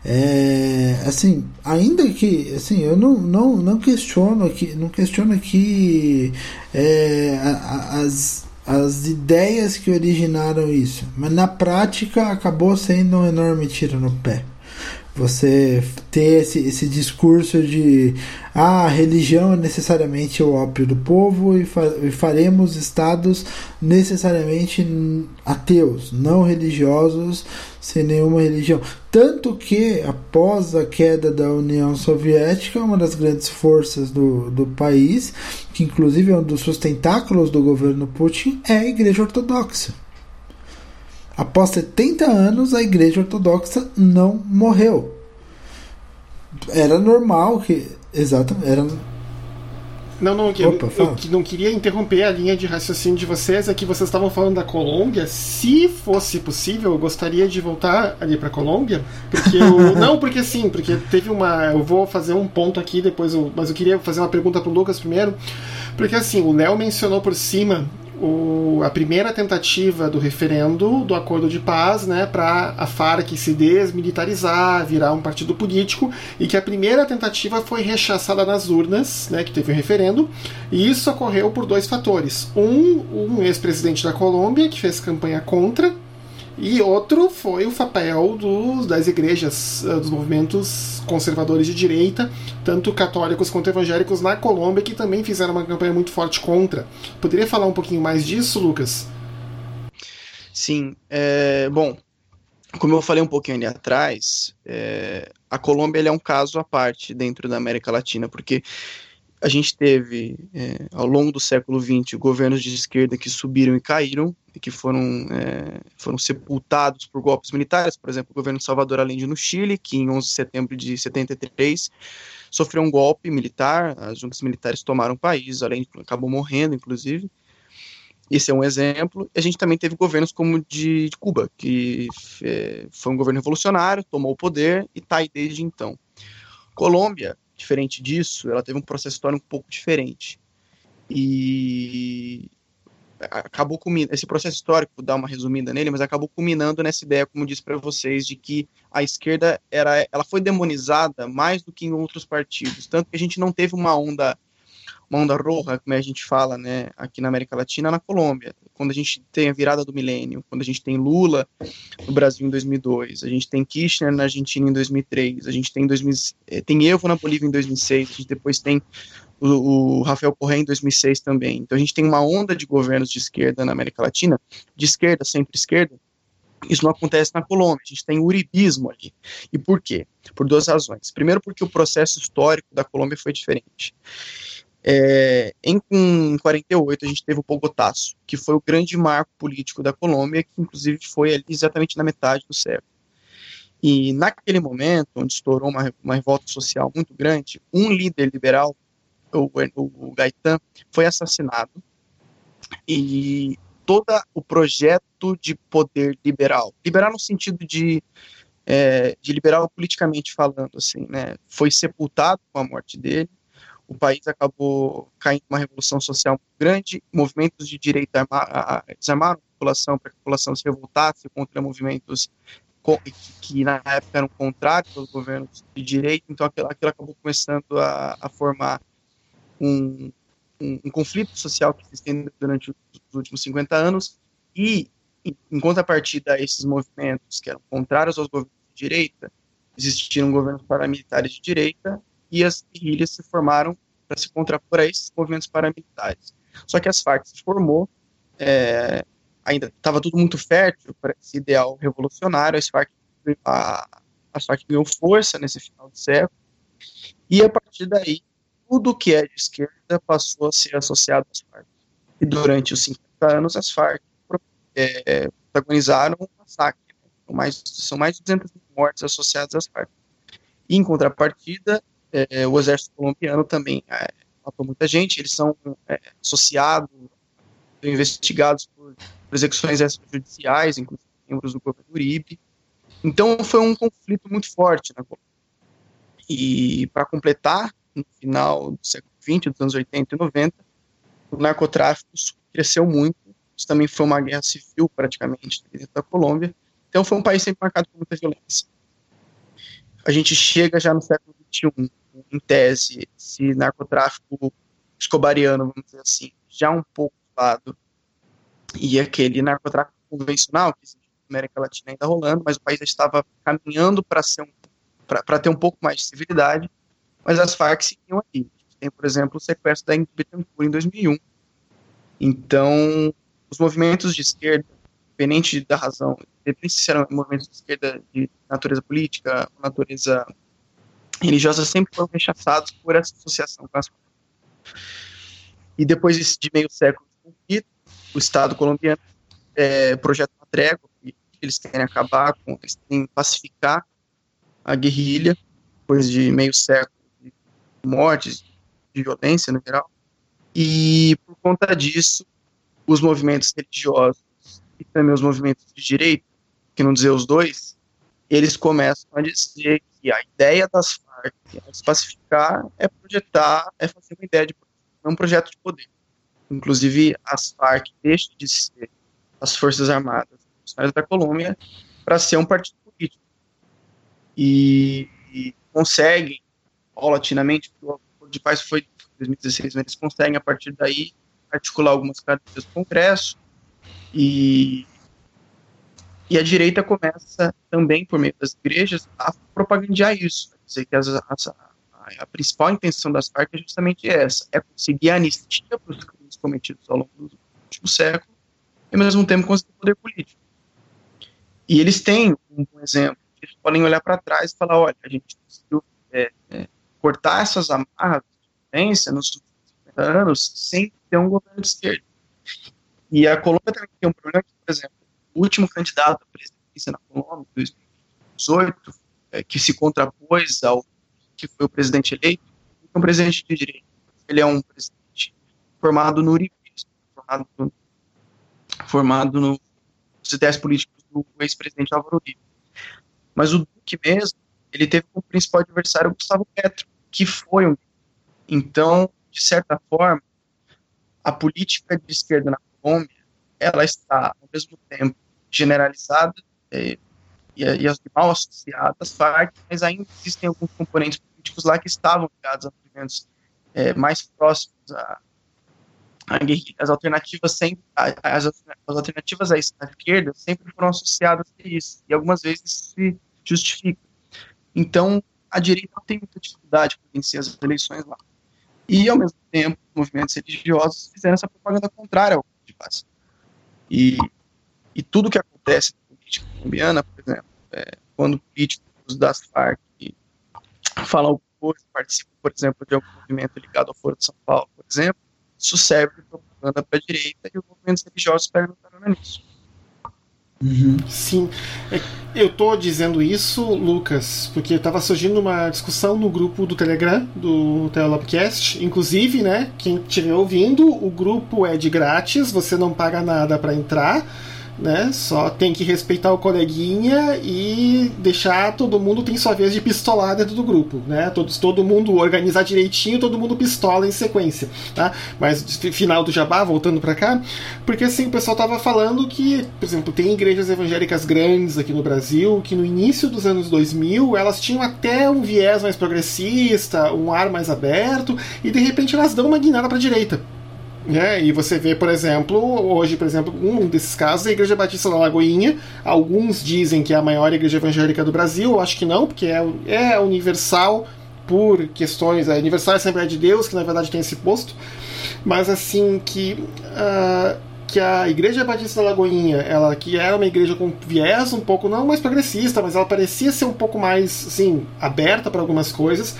é, assim, ainda que, assim, eu não, não, não questiono aqui, não questiono aqui é, as, as ideias que originaram isso, mas na prática acabou sendo um enorme tiro no pé você ter esse, esse discurso de ah, a religião é necessariamente o ópio do povo e, fa e faremos estados necessariamente ateus, não religiosos, sem nenhuma religião. Tanto que, após a queda da União Soviética, uma das grandes forças do, do país, que inclusive é um dos sustentáculos do governo Putin, é a Igreja Ortodoxa. Após 70 anos, a Igreja Ortodoxa não morreu. Era normal que. Exato, era. Não, não, Opa, eu, eu, não queria interromper a linha de raciocínio de vocês. É que vocês estavam falando da Colômbia. Se fosse possível, eu gostaria de voltar ali para Colômbia. Porque eu, não, porque sim, porque teve uma. Eu vou fazer um ponto aqui depois, eu, mas eu queria fazer uma pergunta pro Lucas primeiro. Porque assim, o Léo mencionou por cima o, a primeira tentativa do referendo do acordo de paz né, para a FARC se desmilitarizar, virar um partido político, e que a primeira tentativa foi rechaçada nas urnas, né, que teve um referendo, e isso ocorreu por dois fatores. Um, um ex-presidente da Colômbia, que fez campanha contra, e outro foi o papel dos, das igrejas, eh, dos movimentos conservadores de direita, tanto católicos quanto evangélicos na Colômbia, que também fizeram uma campanha muito forte contra. Poderia falar um pouquinho mais disso, Lucas? Sim. É, bom, como eu falei um pouquinho ali atrás, é, a Colômbia é um caso à parte dentro da América Latina, porque a gente teve, é, ao longo do século XX, governos de esquerda que subiram e caíram, e que foram, é, foram sepultados por golpes militares, por exemplo, o governo de Salvador Allende no Chile, que em 11 de setembro de 73 sofreu um golpe militar, as juntas militares tomaram o país, Allende acabou morrendo, inclusive. Esse é um exemplo. A gente também teve governos como de, de Cuba, que é, foi um governo revolucionário, tomou o poder e está aí desde então. Colômbia Diferente disso, ela teve um processo histórico um pouco diferente. E acabou culminando, esse processo histórico, vou dar uma resumida nele, mas acabou culminando nessa ideia, como disse para vocês, de que a esquerda era, ela foi demonizada mais do que em outros partidos, tanto que a gente não teve uma onda onda roja, como a gente fala, né, aqui na América Latina, na Colômbia. Quando a gente tem a virada do milênio, quando a gente tem Lula no Brasil em 2002, a gente tem Kirchner na Argentina em 2003, a gente tem 2000, eh, tem Evo na Bolívia em 2006, a gente depois tem o, o Rafael Correa em 2006 também. Então a gente tem uma onda de governos de esquerda na América Latina, de esquerda, centro-esquerda, isso não acontece na Colômbia, a gente tem uribismo ali. E por quê? Por duas razões. Primeiro, porque o processo histórico da Colômbia foi diferente. É, em, em 48 a gente teve o Pogotaço, que foi o grande marco político da Colômbia, que inclusive foi ali exatamente na metade do século. E naquele momento, onde estourou uma, uma revolta social muito grande, um líder liberal, o, o, o Gaetan, foi assassinado e todo o projeto de poder liberal, liberal no sentido de, é, de liberal politicamente falando, assim, né, foi sepultado com a morte dele o país acabou caindo uma revolução social grande, movimentos de direita desarmaram a população para que a população se revoltasse contra movimentos que, na época eram contrários aos governos de direita, então aquilo, aquilo acabou começando a, a formar um, um, um, conflito social que se estende durante os últimos 50 anos, e em contrapartida a esses movimentos que eram contrários aos governos de direita, existiram governos paramilitares de direita e as guerrilhas se formaram para se contrapor a esses movimentos paramilitares. Só que as Farc se formou, é, ainda estava tudo muito fértil para esse ideal revolucionário, as Farc, a, as Farc ganhou força nesse final do século, e a partir daí, tudo que é de esquerda passou a ser associado às Farc. E durante os 50 anos, as Farc é, protagonizaram um massacre. Né? São mais, são mais de 200 mil mortes associadas às Farc. E, em contrapartida, é, o exército colombiano também é, matou muita gente, eles são é, associados, investigados por, por execuções extrajudiciais, inclusive membros do governo Uribe. Então foi um conflito muito forte na Colômbia. E para completar, no final do século XX, dos anos 80 e 90, o narcotráfico cresceu muito. Isso também foi uma guerra civil, praticamente, dentro da Colômbia. Então foi um país sempre marcado por muita violência. A gente chega já no século XXI, em tese, esse narcotráfico escobariano, vamos dizer assim, já um pouco lado, e aquele narcotráfico convencional, que existe na América Latina ainda rolando, mas o país já estava caminhando para ser um, para ter um pouco mais de civilidade, mas as Farc seguiam aí. Tem, por exemplo, o sequestro da Ingrid Betancourt em 2001. Então, os movimentos de esquerda, independente da razão, independente se eram movimentos de esquerda de natureza política, natureza religiosas sempre foram rechaçados por essa associação com as E depois de meio século de conflito, o Estado colombiano é, projeta uma trégua, eles querem acabar com, eles querem pacificar a guerrilha, depois de meio século de mortes, de violência no geral. E por conta disso, os movimentos religiosos e também os movimentos de direita, que não dizer os dois, eles começam a dizer que a ideia das Farc é se pacificar é projetar, é fazer uma ideia de é um projeto de poder. Inclusive, as Farc deixam de ser as Forças Armadas da Colômbia para ser um partido político. E, e conseguem, paulatinamente, o acordo de paz foi em 2016, mas eles conseguem, a partir daí, articular algumas cadeias do Congresso e e a direita começa também, por meio das igrejas, a propagandear isso. Dizer que as, as, a, principal intenção das Farc é justamente essa: é conseguir anistia para os crimes cometidos ao longo do último século e, ao mesmo tempo, conseguir poder político. E eles têm um, um exemplo. Eles podem olhar para trás e falar: olha, a gente conseguiu é, é, cortar essas amarras de violência nos últimos 50 anos sem ter um governo de esquerda. E a Colômbia também tem um problema, por exemplo, o último candidato à presidência na Colômbia, em 2018, é, que se contrapôs ao que foi o presidente eleito, é um presidente de direita. Ele é um presidente formado no uribismo, formado no, formado no, nos ideias políticos do ex-presidente Álvaro Uribe. Mas o Duque mesmo, ele teve como principal adversário o Gustavo Petro, que foi um. Então, de certa forma, a política de esquerda na Colômbia, ela está, ao mesmo tempo, generalizada é, e, e mal associada às Farc, mas ainda existem alguns componentes políticos lá que estavam ligados a movimentos é, mais próximos a, a as alternativas sempre as, as alternativas à esquerda sempre foram associadas a isso e algumas vezes se justifica então a direita não tem muita dificuldade para vencer as eleições lá. E ao mesmo tempo movimentos religiosos fizeram essa propaganda contrária ao de paz e, e tudo que acontece na política colombiana por exemplo é, quando políticos das Farc falam alguma coisa participam por exemplo de algum movimento ligado ao Foro de São Paulo por exemplo isso serve de propaganda para a direita e os movimentos religiosos perdem nisso. Uhum. Sim, é, eu estou dizendo isso, Lucas, porque estava surgindo uma discussão no grupo do Telegram do Teolabcast. Inclusive, né, quem estiver ouvindo, o grupo é de grátis, você não paga nada para entrar né? Só tem que respeitar o coleguinha e deixar todo mundo tem sua vez de pistolar dentro do grupo, né? Todos, todo mundo organizar direitinho, todo mundo pistola em sequência, tá? Mas final do jabá, voltando para cá, porque assim o pessoal tava falando que, por exemplo, tem igrejas evangélicas grandes aqui no Brasil que no início dos anos 2000 elas tinham até um viés mais progressista, um ar mais aberto e de repente elas dão uma guinada para direita né? E você vê, por exemplo, hoje, por exemplo, um desses casos é a Igreja Batista da Lagoinha. Alguns dizem que é a maior igreja evangélica do Brasil, eu acho que não, porque é, é universal por questões. A Universal é a Assembleia de Deus, que na verdade tem esse posto, mas assim que. Uh, que a Igreja Batista da Lagoinha, ela que era uma igreja com viés um pouco não mais progressista, mas ela parecia ser um pouco mais assim aberta para algumas coisas.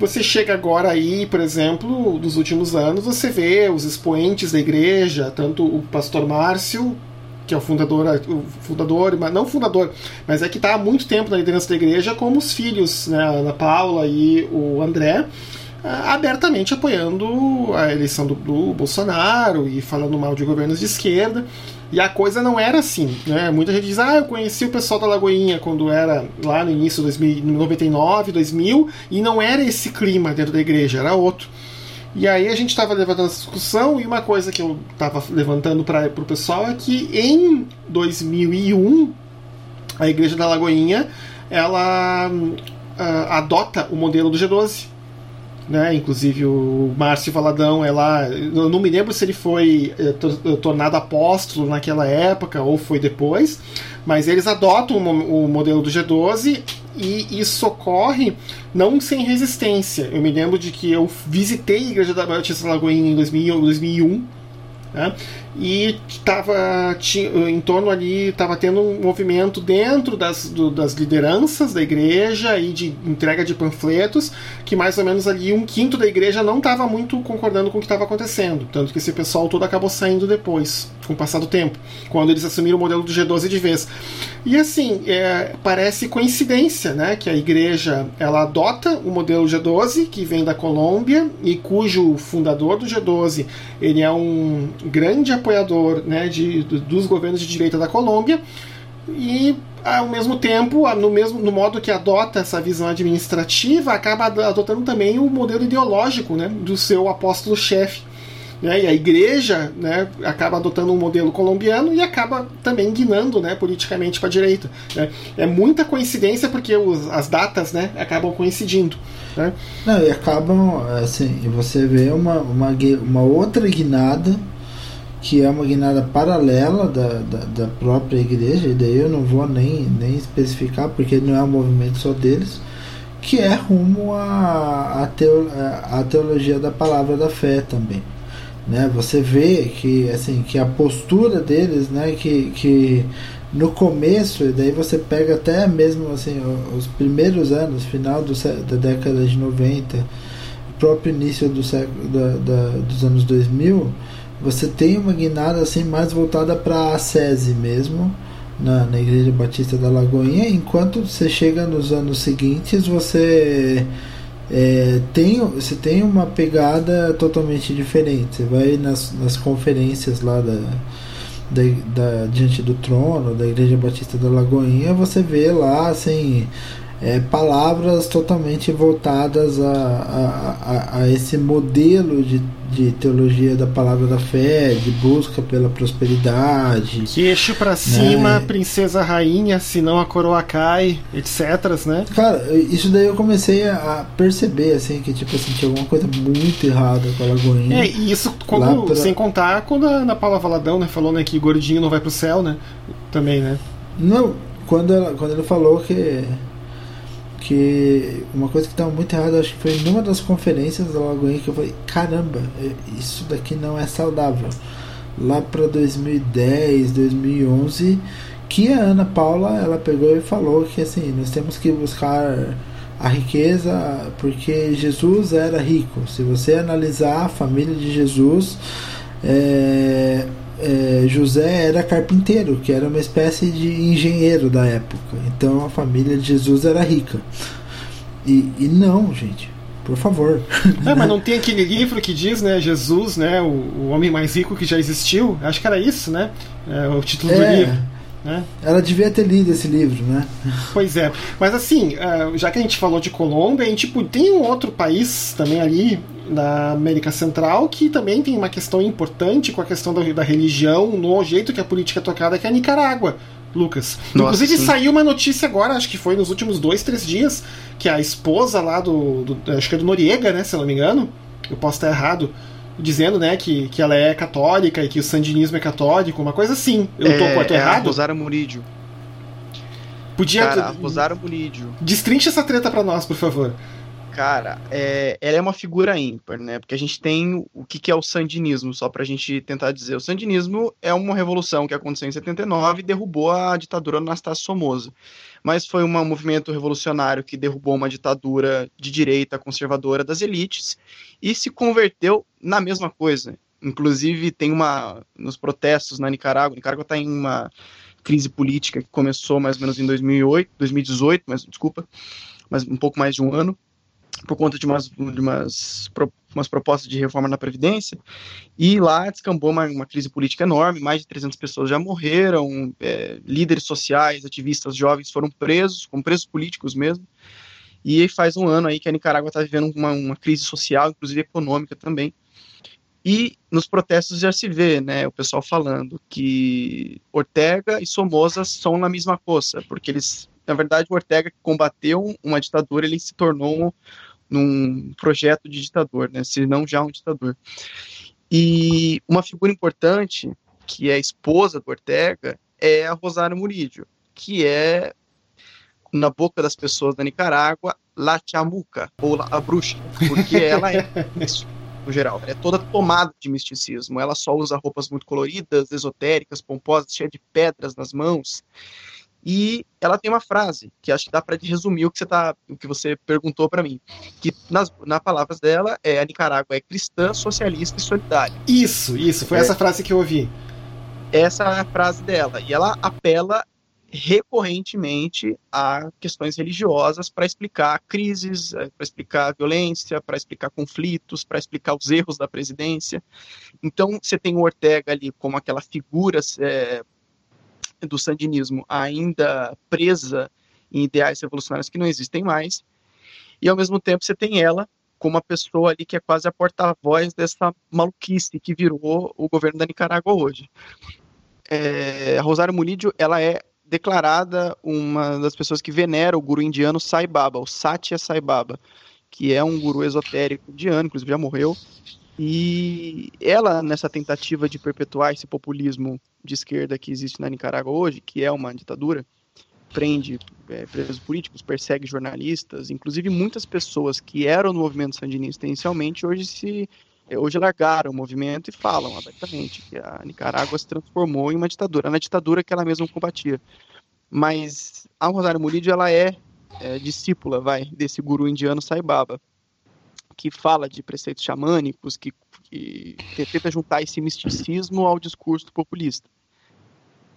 Você chega agora aí, por exemplo, nos últimos anos, você vê os expoentes da igreja, tanto o pastor Márcio, que é o fundador, o fundador, não fundador, mas é que está há muito tempo na liderança da igreja, como os filhos, né, a Ana Paula e o André abertamente apoiando a eleição do, do, Bolsonaro e falando mal de governos de esquerda. E a coisa não era assim. Né? Muita gente diz: ah, eu conheci o pessoal da Lagoinha quando era lá no início de 2099, 2000, e não era esse clima dentro da igreja, era outro. E aí a gente estava levantando essa discussão, e uma coisa que eu estava levantando para o pessoal é que em 2001, a igreja da Lagoinha ela uh, adota o modelo do G12 né? Inclusive o Márcio Valadão é lá. Eu não me lembro se ele foi é, tornado apóstolo naquela época ou foi depois, mas eles adotam o, o modelo do G12 e isso ocorre não sem resistência. Eu me lembro de que eu visitei a Igreja da Batista Lagoinha em 2000, 2001 né? E estava em torno ali, estava tendo um movimento dentro das, do, das lideranças da igreja e de entrega de panfletos, que mais ou menos ali um quinto da igreja não estava muito concordando com o que estava acontecendo. Tanto que esse pessoal todo acabou saindo depois, com o passar do tempo, quando eles assumiram o modelo do G12 de vez. E assim, é, parece coincidência né, que a igreja ela adota o modelo G12, que vem da Colômbia, e cujo fundador do G12 ele é um grande apoiador né, de, dos governos de direita da Colômbia e ao mesmo tempo, no mesmo no modo que adota essa visão administrativa, acaba adotando também o modelo ideológico né, do seu apóstolo-chefe. Né, e a igreja né, acaba adotando um modelo colombiano e acaba também guinando né, politicamente para a direita. Né. É muita coincidência porque os, as datas né, acabam coincidindo. Né. Não, e acabam, assim, você vê uma, uma, uma outra guinada que é uma guinada paralela da, da, da, própria igreja, e daí eu não vou nem, nem especificar, porque não é um movimento só deles, que é rumo à a, teo, a, teologia da palavra da fé também. Né? Você vê que, assim, que a postura deles, né, que, que no começo, e daí você pega até mesmo assim, os primeiros anos, final do, da década de 90, próprio início do século, da, da, dos anos 2000, você tem uma guinada assim mais voltada para a SESI mesmo, na, na Igreja Batista da Lagoinha, enquanto você chega nos anos seguintes, você é, tem, você tem uma pegada totalmente diferente. Você vai nas, nas conferências lá da, da, da, diante do trono da Igreja Batista da Lagoinha, você vê lá assim é, palavras totalmente voltadas a, a, a, a esse modelo de, de teologia da palavra da fé, de busca pela prosperidade. Queixo para cima, né? princesa rainha, senão a coroa cai, etc, né? Cara, isso daí eu comecei a perceber, assim, que tipo assim, tinha alguma coisa muito errada com a Lagoinha. É, e isso quando, pra... sem contar quando a Ana Paula Valadão, né, falou né, que gordinho não vai pro céu, né? Também, né? Não, quando, ela, quando ele falou que que uma coisa que estava muito errada, acho que foi numa das conferências da Lagoinha que eu falei, caramba, é, isso daqui não é saudável. Lá para 2010, 2011, que a Ana Paula ela pegou e falou que assim, nós temos que buscar a riqueza porque Jesus era rico. Se você analisar a família de Jesus, é, é, José era carpinteiro, que era uma espécie de engenheiro da época. Então a família de Jesus era rica. E, e não, gente, por favor. É, mas não tem aquele livro que diz, né, Jesus, né, o, o homem mais rico que já existiu? Acho que era isso, né? É, o título do é. livro. Né? Ela devia ter lido esse livro, né? Pois é. Mas assim, é, já que a gente falou de Colômbia, a gente tipo, tem um outro país também ali na América Central que também tem uma questão importante com a questão da, da religião, no jeito que a política é tocada, que é a Nicarágua. Lucas. Nossa, Inclusive sim. saiu uma notícia agora, acho que foi nos últimos dois, três dias, que a esposa lá do, do acho que é do Noriega, né, se eu não me engano, eu posso estar errado, dizendo, né, que, que ela é católica e que o sandinismo é católico, uma coisa assim. Eu tô, é, tô errado? É Rosara Murídio. Podia. Cara, Rosara Murídio. Destrinche essa treta pra nós, por favor. Cara, é, ela é uma figura ímpar, né? Porque a gente tem o que, que é o sandinismo, só pra gente tentar dizer. O sandinismo é uma revolução que aconteceu em 79 e derrubou a ditadura do Anastácio Somoza. Mas foi um movimento revolucionário que derrubou uma ditadura de direita conservadora das elites e se converteu na mesma coisa. Inclusive, tem uma. Nos protestos na Nicarágua, Nicarágua está em uma crise política que começou mais ou menos em 2008, 2018, mas desculpa, mas um pouco mais de um ano por conta de umas, de umas, umas propostas de reforma na Previdência, e lá descambou uma, uma crise política enorme, mais de 300 pessoas já morreram, é, líderes sociais, ativistas jovens foram presos, como presos políticos mesmo, e faz um ano aí que a Nicarágua está vivendo uma, uma crise social, inclusive econômica também, e nos protestos já se vê, né, o pessoal falando que Ortega e Somoza são na mesma coisa, porque eles, na verdade, o Ortega que combateu uma ditadura, ele se tornou num projeto de ditador, né? Se não já um ditador. E uma figura importante, que é esposa do Ortega, é a Rosário Murídio, que é, na boca das pessoas da Nicarágua, La Chamuca, ou a bruxa, porque ela é isso, no geral. Ela é toda tomada de misticismo. Ela só usa roupas muito coloridas, esotéricas, pomposas, cheias de pedras nas mãos. E ela tem uma frase que acho que dá para resumir o que você tá, o que você perguntou para mim, que nas, nas palavras dela é a Nicarágua é cristã, socialista e solidária. Isso, isso, foi é, essa frase que eu ouvi. Essa é a frase dela e ela apela recorrentemente a questões religiosas para explicar crises, é, para explicar violência, para explicar conflitos, para explicar os erros da presidência. Então você tem o Ortega ali como aquela figura é, do sandinismo ainda presa em ideais revolucionários que não existem mais, e ao mesmo tempo você tem ela como uma pessoa ali que é quase a porta-voz dessa maluquice que virou o governo da Nicarágua hoje. É, a Rosário Munídio, ela é declarada uma das pessoas que venera o guru indiano Sai Baba, o Satya Sai Baba, que é um guru esotérico indiano, inclusive já morreu, e ela, nessa tentativa de perpetuar esse populismo de esquerda que existe na Nicarágua hoje, que é uma ditadura, prende é, presos políticos, persegue jornalistas, inclusive muitas pessoas que eram no movimento sandinista inicialmente, hoje se hoje largaram o movimento e falam abertamente que a Nicarágua se transformou em uma ditadura, na ditadura que ela mesma combatia. Mas a Rosário Murillo, ela é, é discípula, vai, desse guru indiano Sai Baba que fala de preceitos xamânicos, que, que tenta juntar esse misticismo ao discurso populista.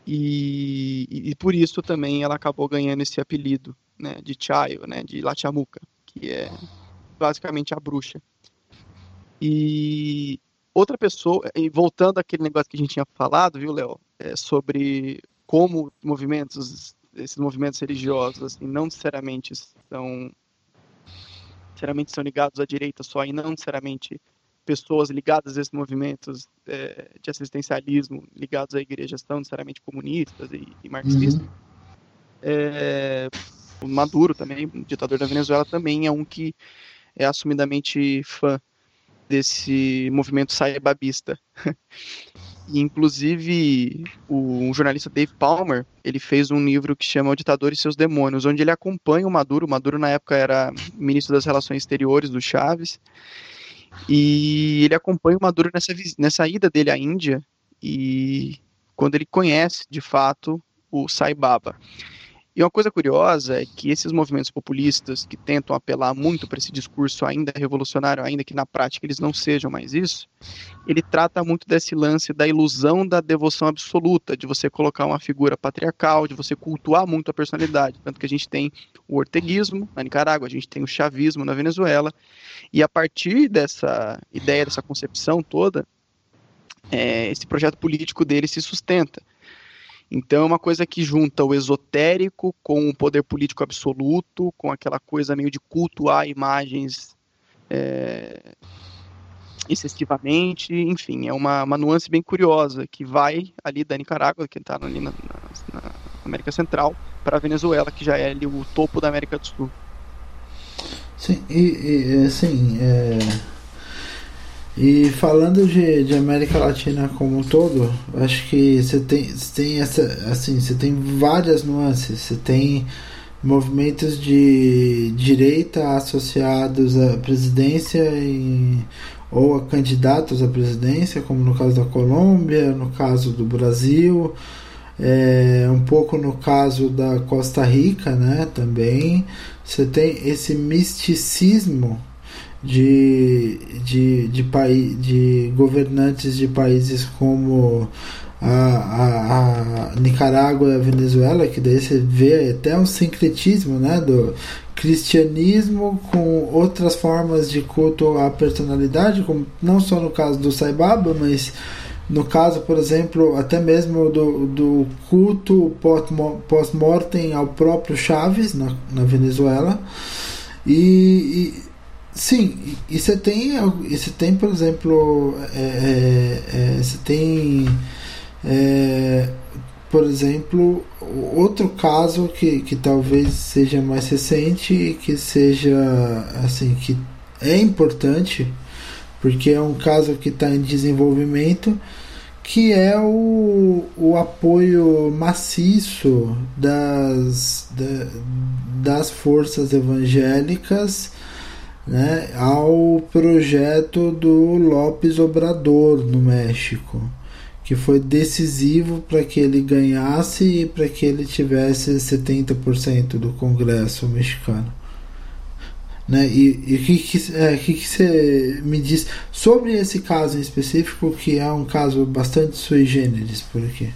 E, e, por isso também ela acabou ganhando esse apelido né, de Chayo, né, de Lachamuca, que é basicamente a bruxa. E outra pessoa, e voltando àquele negócio que a gente tinha falado, viu, Léo, é sobre como movimentos esses movimentos religiosos, assim, não necessariamente são necessariamente são ligados à direita só e não necessariamente pessoas ligadas a esses movimentos é, de assistencialismo ligados à igreja são necessariamente comunistas e, e marxistas. Uhum. É, o Maduro também, o ditador da Venezuela, também é um que é assumidamente fã desse movimento saibabista. E, inclusive, o jornalista Dave Palmer, ele fez um livro que chama O Ditador e Seus Demônios, onde ele acompanha o Maduro. O Maduro, na época, era ministro das Relações Exteriores do Chaves. E ele acompanha o Maduro nessa, nessa ida dele à Índia e quando ele conhece, de fato, o Sai Baba. E uma coisa curiosa é que esses movimentos populistas que tentam apelar muito para esse discurso ainda revolucionário, ainda que na prática eles não sejam mais isso, ele trata muito desse lance da ilusão da devoção absoluta, de você colocar uma figura patriarcal, de você cultuar muito a personalidade. Tanto que a gente tem o orteguismo na Nicarágua, a gente tem o chavismo na Venezuela, e a partir dessa ideia, dessa concepção toda, é, esse projeto político dele se sustenta. Então é uma coisa que junta o esotérico com o poder político absoluto, com aquela coisa meio de cultuar imagens é, excessivamente, enfim, é uma, uma nuance bem curiosa que vai ali da Nicarágua, que está ali na, na, na, América Central, para a Venezuela, que já é ali o topo da América do Sul. Sim, e, e assim, é e falando de, de América Latina como um todo, acho que você tem, você tem essa, assim, você tem várias nuances. Você tem movimentos de direita associados à presidência e, ou a candidatos à presidência, como no caso da Colômbia, no caso do Brasil, é, um pouco no caso da Costa Rica, né? Também você tem esse misticismo de, de, de, paí de governantes de países como a, a, a, Nicarágua e a Venezuela, que daí você vê até um sincretismo né, do cristianismo com outras formas de culto à personalidade, como não só no caso do Saibaba, mas no caso, por exemplo, até mesmo do, do culto pós-mortem ao próprio Chaves na, na Venezuela. E, e Sim, e você tem, você tem, por exemplo, é, é, é, você tem, é, por exemplo, outro caso que, que talvez seja mais recente e que seja, assim, que é importante, porque é um caso que está em desenvolvimento, que é o, o apoio maciço das, da, das forças evangélicas né, ao projeto do Lopes Obrador no México, que foi decisivo para que ele ganhasse e para que ele tivesse 70% do Congresso mexicano. Né? E o que, que, é, que, que você me diz sobre esse caso em específico, que é um caso bastante sui generis por aqui?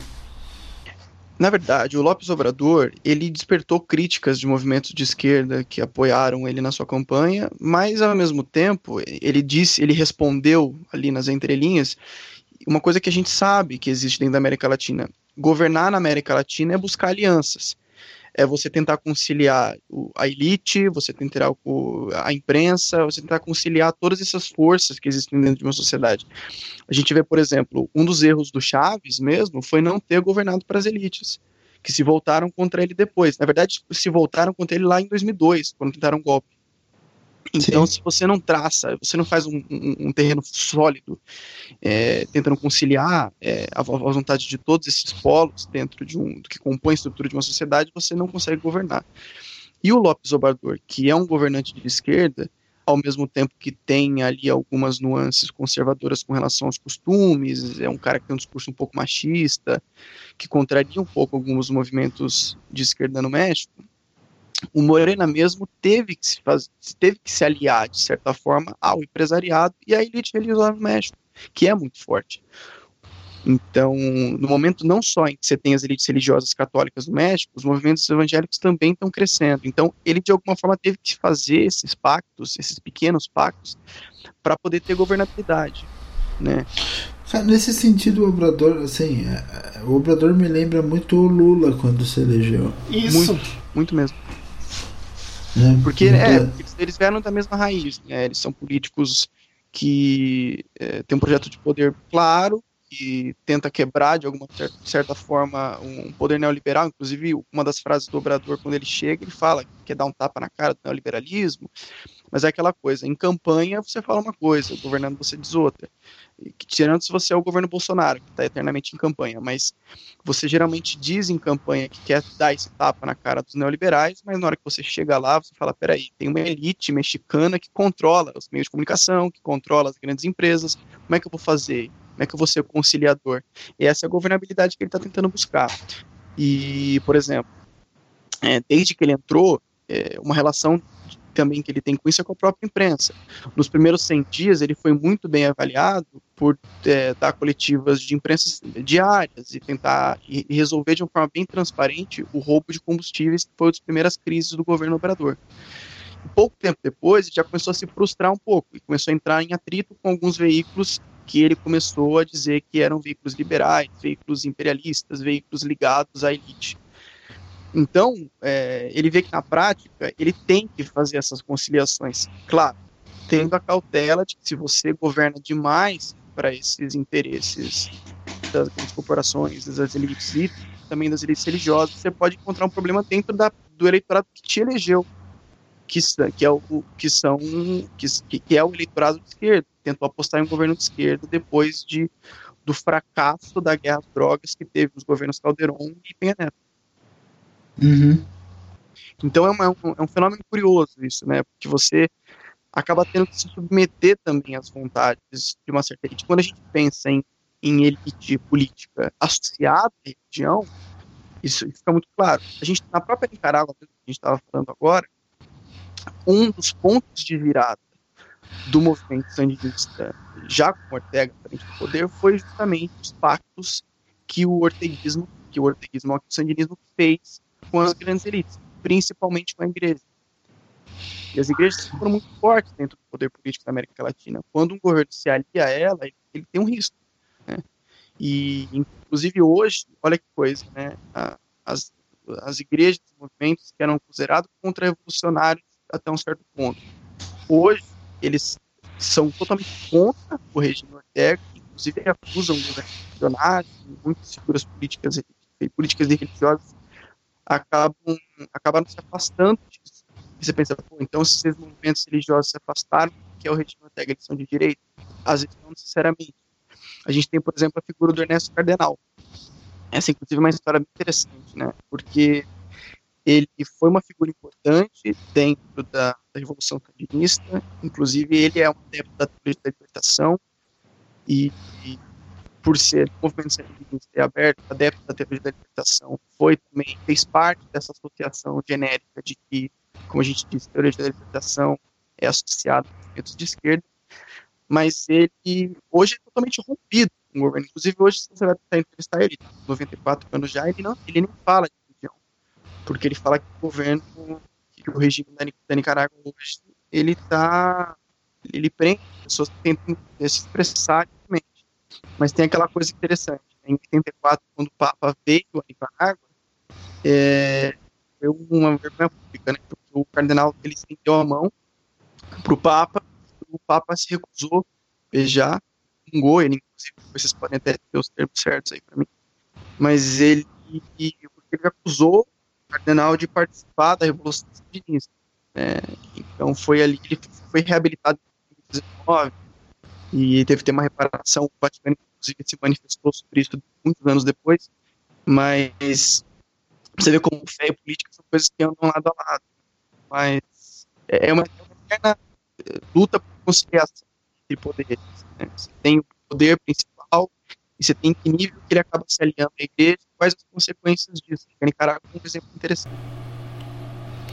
Na verdade, o Lopes Obrador, ele despertou críticas de movimentos de esquerda que apoiaram ele na sua campanha, mas ao mesmo tempo, ele disse, ele respondeu ali nas entrelinhas uma coisa que a gente sabe que existe dentro da América Latina. Governar na América Latina é buscar alianças é você tentar conciliar a elite, você tentar a imprensa, você tentar conciliar todas essas forças que existem dentro de uma sociedade. A gente vê, por exemplo, um dos erros do Chaves mesmo foi não ter governado para as elites, que se voltaram contra ele depois. Na verdade, se voltaram contra ele lá em 2002, quando tentaram um golpe. Então, Sim. se você não traça, você não faz um, um, um terreno sólido, é, tentando conciliar é, a, a, vontade de todos esses polos dentro de um do que compõe a estrutura de uma sociedade, você não consegue governar. E o Lopes Obrador, que é um governante de esquerda, ao mesmo tempo que tem ali algumas nuances conservadoras com relação aos costumes, é um cara que tem um discurso um pouco machista, que contraria um pouco alguns movimentos de esquerda no México o Morena mesmo teve que se faz, teve que se aliar de certa forma ao empresariado e à elite religiosa no México, que é muito forte. Então, no momento não só em que você tem as elites religiosas católicas no México, os movimentos evangélicos também estão crescendo. Então, ele de alguma forma teve que fazer esses pactos, esses pequenos pactos, para poder ter governabilidade, né? nesse sentido, o Obrador, assim, é, é, o Obrador me lembra muito o Lula quando se elegeu. Isso. Muito, muito mesmo. É, Porque é, eles vieram da mesma raiz, né? Eles são políticos que é, têm um projeto de poder claro, que tenta quebrar de alguma certa forma um poder neoliberal. Inclusive, uma das frases do Obrador, quando ele chega, ele fala que quer dar um tapa na cara do neoliberalismo. Mas é aquela coisa, em campanha você fala uma coisa, governando você diz outra. tirando se você é o governo Bolsonaro, que está eternamente em campanha, mas você geralmente diz em campanha que quer dar esse tapa na cara dos neoliberais, mas na hora que você chega lá, você fala, peraí, tem uma elite mexicana que controla os meios de comunicação, que controla as grandes empresas, como é que eu vou fazer? Como é que eu vou ser conciliador? E essa é a governabilidade que ele está tentando buscar. E, por exemplo, é, desde que ele entrou, é, uma relação também que ele tem com isso é com a própria imprensa. Nos primeiros 100 dias, ele foi muito bem avaliado por é, dar coletivas de imprensa diárias e tentar e resolver de uma forma bem transparente o roubo de combustíveis, que foi uma das primeiras crises do governo operador. pouco tempo depois, ele já começou a se frustrar um pouco e começou a entrar em atrito com alguns veículos que ele começou a dizer que eram veículos liberais, veículos imperialistas, veículos ligados à elite. Então, é, ele vê que na prática ele tem que fazer essas conciliações. Claro, tendo a cautela de que se você governa demais para esses interesses das grandes corporações, das elites e também das elites religiosas, você pode encontrar um problema dentro da, do eleitorado que te elegeu, que, que é o que são que, que é o eleitorado de esquerda tentou apostar em um governo de esquerda depois de, do fracasso da guerra às drogas que teve os governos Calderon e Penha Neto. Uhum. Então é, é, um, é um fenômeno curioso isso, né? Porque você acaba tendo que se submeter também às vontades de uma certa elite. Quando a gente pensa em, em elite política associada à religião, isso fica muito claro. A gente, na própria Nicarágua, que a gente estava falando agora, um dos pontos de virada do movimento sandinista, já com Ortega frente do poder, foi justamente os pactos que o orteguismo, que o orteguismo, que o sandinismo fez com as grandes elites, principalmente com a igreja. E as igrejas foram muito fortes dentro do poder político da América Latina. Quando um governo se alia a ela, ele, tem um risco. Né? E, inclusive, hoje, olha que coisa, né? as, as igrejas e movimentos que eram considerados contra-revolucionários até um certo ponto. Hoje, eles são totalmente contra o regime Ortega, inclusive acusam governos revolucionários, muitas figuras políticas e políticas religiosas acabam, acabaram se afastando disso. E você pensa, pô, então se esses movimentos religiosos se afastaram, que é o regime Ortega, eles são de direita? Às vezes não necessariamente. A gente tem, por exemplo, a figura do Ernesto Cardenal. Essa, inclusive, é uma história bem interessante, né? Porque ele foi uma figura importante dentro da, da Revolução Sandinista, inclusive ele é um adepto da teoria da libertação, e, e por ser movimento sandinista e aberto, adepto da teoria da libertação, foi também, fez parte dessa associação genérica de que, como a gente disse, a teoria da libertação é associada a movimentos de esquerda, mas ele hoje é totalmente rompido com o governo. Inclusive, hoje, se você vai tentar entrevistar ele, 94 anos já, ele, não, ele nem fala de porque ele fala que o governo, que o regime da, Nicarágua hoje, ele tá, ele prende pessoas que tentam se expressar. Mas tem aquela coisa interessante, né? em 84, quando o Papa veio à Nicarágua, é, foi uma vergonha pública, né? Porque o cardenal, ele estendeu a mão para o Papa, o Papa se recusou a beijar, xingou ele, inclusive, vocês podem até ter os termos certos aí para mim, mas ele, ele acusou cardenal de participar da Revolução Sandinista. Né? Então foi ali ele foi reabilitado em 2019 e teve que ter uma reparação. O Vaticano, inclusive, se manifestou sobre isso muitos anos depois. Mas você vê como fé e política são coisas que andam lado a lado. Mas é uma, é uma eterna eh, luta por conciliação entre poderes. Né? Você tem o poder principal e você tem que nível que ele acaba se aliando à igreja quais as consequências disso. A Nicarágua é um exemplo interessante.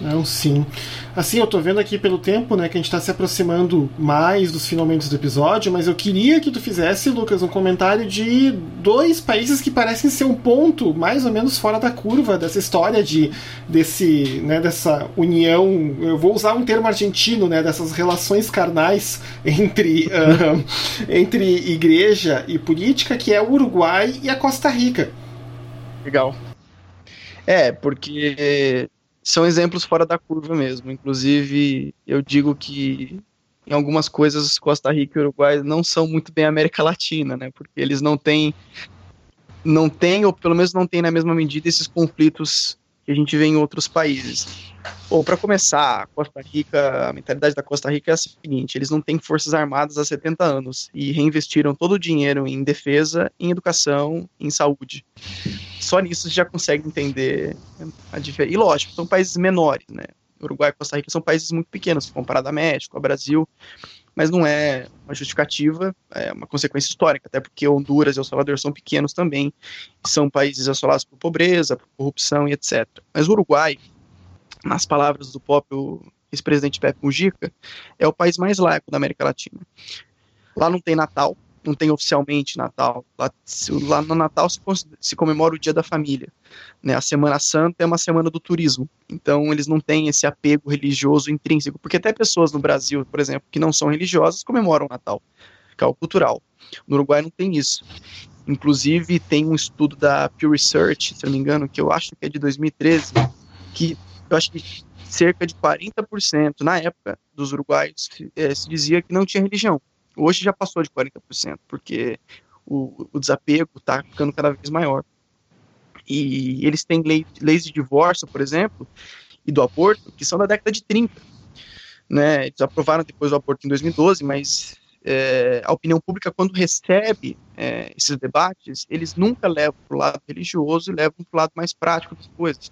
Não, sim. Assim, eu tô vendo aqui pelo tempo, né, que a gente tá se aproximando mais dos finalmente do episódio, mas eu queria que tu fizesse, Lucas, um comentário de dois países que parecem ser um ponto mais ou menos fora da curva dessa história de desse, né, dessa união, eu vou usar um termo argentino, né, dessas relações carnais entre uh, entre igreja e política, que é o Uruguai e a Costa Rica. Legal. É, porque são exemplos fora da curva mesmo. Inclusive, eu digo que em algumas coisas Costa Rica e Uruguai não são muito bem América Latina, né? Porque eles não têm não têm ou pelo menos não têm na mesma medida esses conflitos que a gente vê em outros países. Ou para começar, Costa Rica, a mentalidade da Costa Rica é a seguinte: eles não têm forças armadas há 70 anos e reinvestiram todo o dinheiro em defesa, em educação, em saúde só nisso já consegue entender a diferença. E lógico, são países menores, né? Uruguai e Costa Rica são países muito pequenos, comparado a México, a Brasil, mas não é uma justificativa, é uma consequência histórica, até porque Honduras e El Salvador são pequenos também, são países assolados por pobreza, por corrupção e etc. Mas o Uruguai, nas palavras do próprio ex-presidente Pepe Mujica, é o país mais laico da América Latina. Lá não tem Natal, não tem oficialmente Natal. Lá, lá no Natal se, se, comemora o Dia da Família. Né? A Semana Santa é uma semana do turismo. Então eles não têm esse apego religioso intrínseco. Porque até pessoas no Brasil, por exemplo, que não são religiosas, comemoram o Natal, que é o cultural. No Uruguai não tem isso. Inclusive tem um estudo da Pew Research, se não me engano, que eu acho que é de 2013, que eu acho que cerca de 40% na época dos uruguaios é, se dizia que não tinha religião. Hoje já passou de 40%, porque o, o desapego está ficando cada vez maior. E eles têm lei, leis de divórcio, por exemplo, e do aborto, que são da década de 30. Né? Eles aprovaram depois o aborto em 2012, mas é, a opinião pública, quando recebe é, esses debates, eles nunca levam para o lado religioso e levam para o lado mais prático das coisas.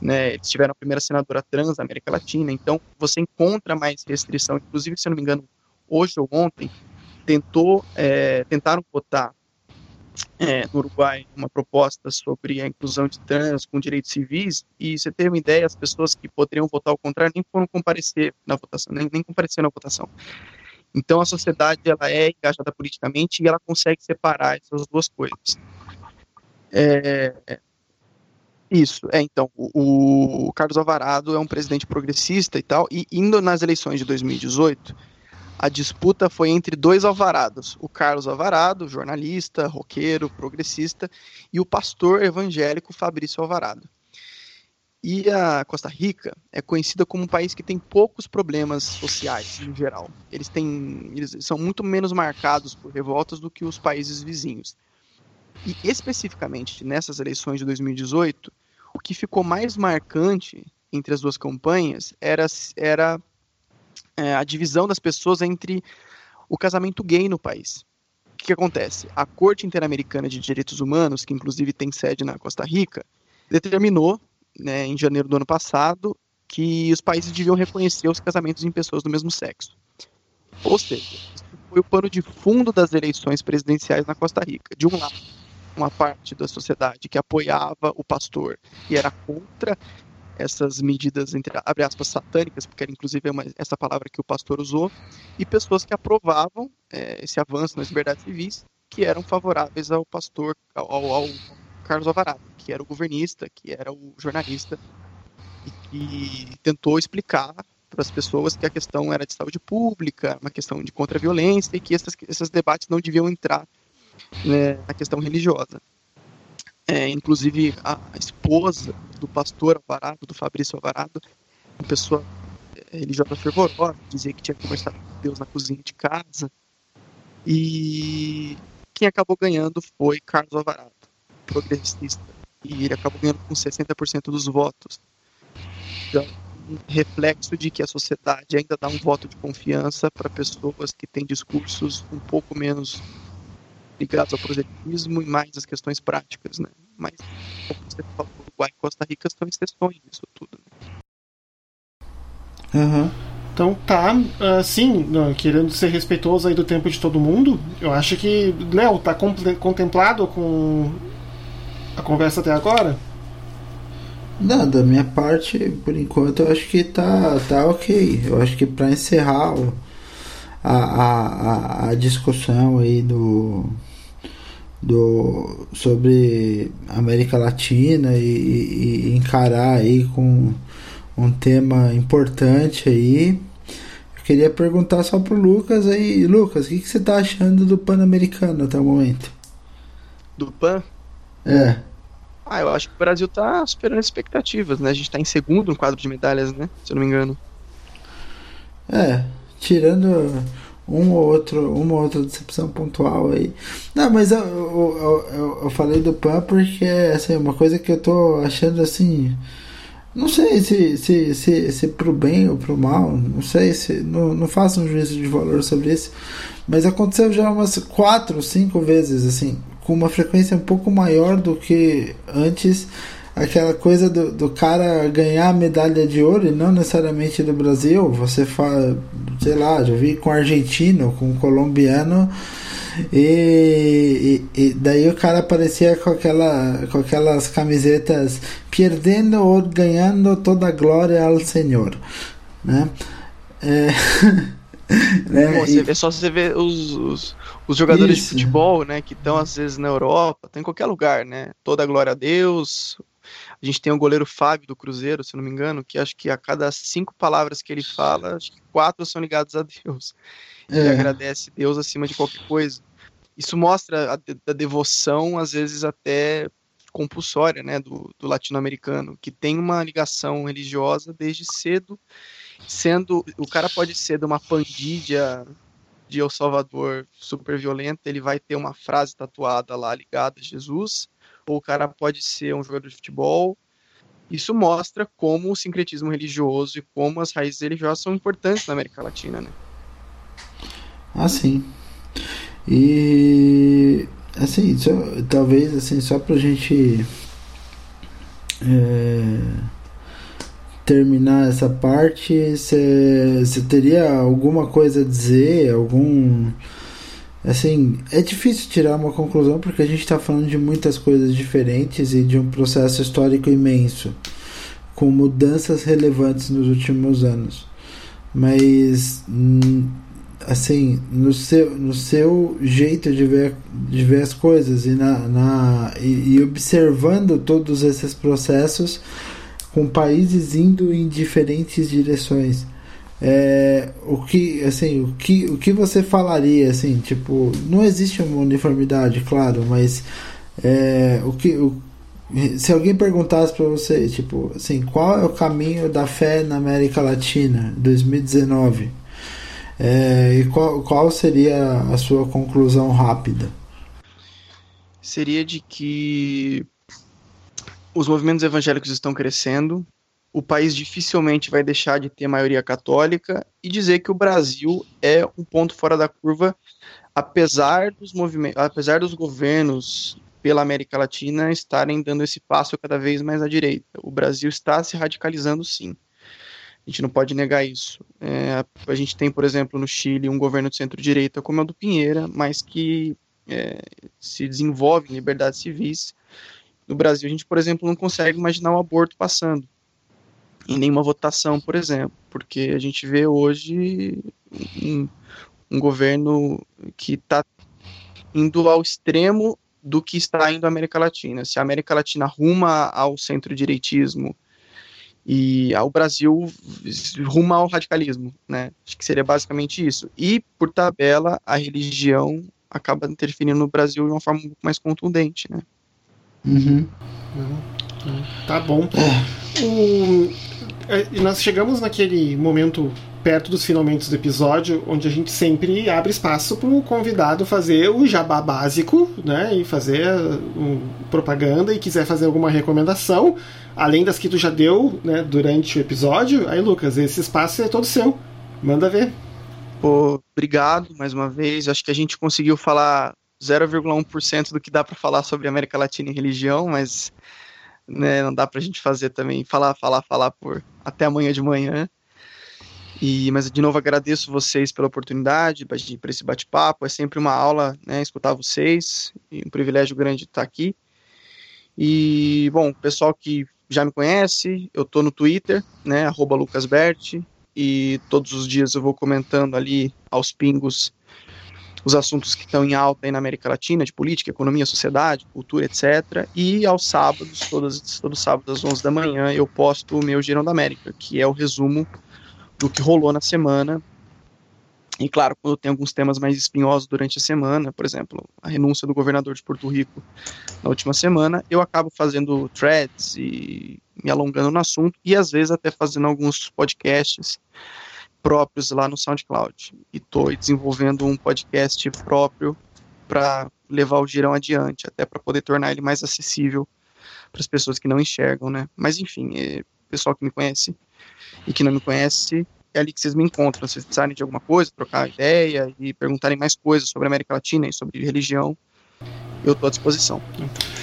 Né, eles tiveram a primeira senadora trans da América Latina, então você encontra mais restrição, inclusive, se eu não me engano, hoje ou ontem, tentou, é, tentaram votar é, no Uruguai uma proposta sobre a inclusão de trans com direitos civis, e você tem uma ideia, as pessoas que poderiam votar ao contrário nem foram comparecer na votação, nem, nem compareceram na votação. Então a sociedade ela é engajada politicamente e ela consegue separar essas duas coisas. É, isso, é então, o, o Carlos Alvarado é um presidente progressista e tal, e indo nas eleições de 2018, a disputa foi entre dois alvarados, o Carlos Alvarado, jornalista, roqueiro, progressista, e o pastor evangélico Fabrício Alvarado. E a Costa Rica é conhecida como um país que tem poucos problemas sociais, em geral. Eles, têm, eles são muito menos marcados por revoltas do que os países vizinhos. E especificamente nessas eleições de 2018, o que ficou mais marcante entre as duas campanhas era, era é, a divisão das pessoas entre o casamento gay no país. O que, que acontece? A Corte Interamericana de Direitos Humanos, que inclusive tem sede na Costa Rica, determinou, né, em janeiro do ano passado, que os países deviam reconhecer os casamentos em pessoas do mesmo sexo. Ou seja, isso foi o pano de fundo das eleições presidenciais na Costa Rica. De um lado, uma parte da sociedade que apoiava o pastor e era contra essas medidas, entre abre aspas, satânicas, porque era inclusive uma, essa palavra que o pastor usou, e pessoas que aprovavam é, esse avanço nas liberdades civis, que eram favoráveis ao pastor, ao, ao Carlos Alvarado, que era o governista, que era o jornalista, e que tentou explicar para as pessoas que a questão era de saúde pública, uma questão de contra-violência, e que esses debates não deviam entrar né, na questão religiosa. É, inclusive a esposa do pastor Alvarado, do Fabrício Alvarado, uma pessoa é, religiosa fervorosa, dizia que tinha que conversar com Deus na cozinha de casa. E quem acabou ganhando foi Carlos Alvarado, progressista. E ele acabou ganhando com 60% dos votos. Então, um reflexo de que a sociedade ainda dá um voto de confiança para pessoas que têm discursos um pouco menos ligados ao proselitismo e mais às questões práticas, né? Mas, como você falou, Uruguai e Costa Rica estão exceções nisso tudo. Né? Uhum. Então tá, assim, querendo ser respeitoso aí do tempo de todo mundo, eu acho que, Léo, tá contemplado com a conversa até agora? Não, da minha parte, por enquanto, eu acho que tá, tá ok. Eu acho que para encerrar o, a, a, a discussão aí do, do sobre América Latina e, e, encarar aí com um tema importante aí. Eu queria perguntar só pro Lucas aí, Lucas, o que, que você tá achando do Pan-Americano até o momento? Do Pan? É. Ah, eu acho que o Brasil tá superando as expectativas, né? A gente tá em segundo no quadro de medalhas, né? Se eu não me engano. É, tirando um ou outro, uma ou outra decepção pontual aí. Não, mas eu, eu, eu, eu falei do PAN porque assim, uma coisa que eu tô achando assim. Não sei se, se, se, se pro bem ou pro mal, não sei se. Não, não faço um juízo de valor sobre isso. Mas aconteceu já umas quatro, cinco vezes, assim com uma frequência um pouco maior do que antes aquela coisa do, do cara ganhar a medalha de ouro e não necessariamente do Brasil. Você fala, sei lá, já vi com argentino, com colombiano. E, e, e, daí o cara aparecia com, aquela, com aquelas camisetas perdendo ou ganhando toda a glória ao Senhor, né? É, né? Bom, e... vê, só você vê os, os, os jogadores Isso. de futebol, né, que estão às vezes na Europa, tem em qualquer lugar, né? Toda a glória a Deus. A gente tem o goleiro Fábio do Cruzeiro, se não me engano, que acho que a cada cinco palavras que ele fala, acho que quatro são ligadas a Deus. É. Ele agradece Deus acima de qualquer coisa. Isso mostra a, a devoção, às vezes até compulsória, né, do, do latino-americano, que tem uma ligação religiosa desde cedo, sendo o cara pode ser de uma pandilha de El Salvador super violenta, ele vai ter uma frase tatuada lá ligada a Jesus, ou o cara pode ser um jogador de futebol. Isso mostra como o sincretismo religioso e como as raízes religiosas são importantes na América Latina, né? Ah, sim. E assim, só, talvez assim, só pra gente é terminar essa parte, você teria alguma coisa a dizer? Algum. Assim, é difícil tirar uma conclusão porque a gente está falando de muitas coisas diferentes e de um processo histórico imenso, com mudanças relevantes nos últimos anos. Mas, hum, assim, no seu, no seu jeito de ver, de ver as coisas e, na, na e, e observando todos esses processos com países indo em diferentes direções. É, o que assim o que, o que você falaria assim tipo não existe uma uniformidade claro mas é, o que o, se alguém perguntasse para você tipo assim qual é o caminho da fé na América Latina 2019 é, e qual, qual seria a sua conclusão rápida? Seria de que os movimentos evangélicos estão crescendo, o país dificilmente vai deixar de ter maioria católica e dizer que o Brasil é um ponto fora da curva, apesar dos movimentos, apesar dos governos pela América Latina estarem dando esse passo cada vez mais à direita. O Brasil está se radicalizando, sim. A gente não pode negar isso. É, a gente tem, por exemplo, no Chile um governo de centro-direita como é o do Pinheira, mas que é, se desenvolve em liberdades civis no Brasil, a gente, por exemplo, não consegue imaginar o aborto passando em nenhuma votação, por exemplo, porque a gente vê hoje um, um governo que está indo ao extremo do que está indo a América Latina. Se a América Latina ruma ao centro-direitismo e ao Brasil ruma ao radicalismo, né? Acho que seria basicamente isso. E, por tabela, a religião acaba interferindo no Brasil de uma forma muito mais contundente, né? Uhum. Uhum. Tá bom. É. O, é, nós chegamos naquele momento perto dos finalmente do episódio, onde a gente sempre abre espaço para o convidado fazer o jabá básico, né, e fazer um, propaganda e quiser fazer alguma recomendação, além das que tu já deu, né, durante o episódio. Aí, Lucas, esse espaço é todo seu. Manda ver. Pô, obrigado mais uma vez. Acho que a gente conseguiu falar 0,1% do que dá para falar sobre América Latina e religião, mas né, não dá para a gente fazer também, falar, falar, falar por até amanhã de manhã. E, mas de novo agradeço vocês pela oportunidade, por esse bate-papo. É sempre uma aula, né, escutar vocês, um privilégio grande estar aqui. E, bom, pessoal que já me conhece, eu tô no Twitter, né, lucasbert, e todos os dias eu vou comentando ali aos pingos os assuntos que estão em alta aí na América Latina, de política, economia, sociedade, cultura, etc. E aos sábados, todos, todos sábados às 11 da manhã, eu posto o meu Girão da América, que é o resumo do que rolou na semana. E claro, quando tem alguns temas mais espinhosos durante a semana, por exemplo, a renúncia do governador de Porto Rico na última semana, eu acabo fazendo threads e me alongando no assunto e às vezes até fazendo alguns podcasts próprios lá no SoundCloud. E estou desenvolvendo um podcast próprio para levar o girão adiante, até para poder tornar ele mais acessível para as pessoas que não enxergam, né? Mas enfim, é, pessoal que me conhece e que não me conhece, é ali que vocês me encontram. Se vocês precisarem de alguma coisa, trocar ideia e perguntarem mais coisas sobre a América Latina e sobre religião, eu estou à disposição. Então,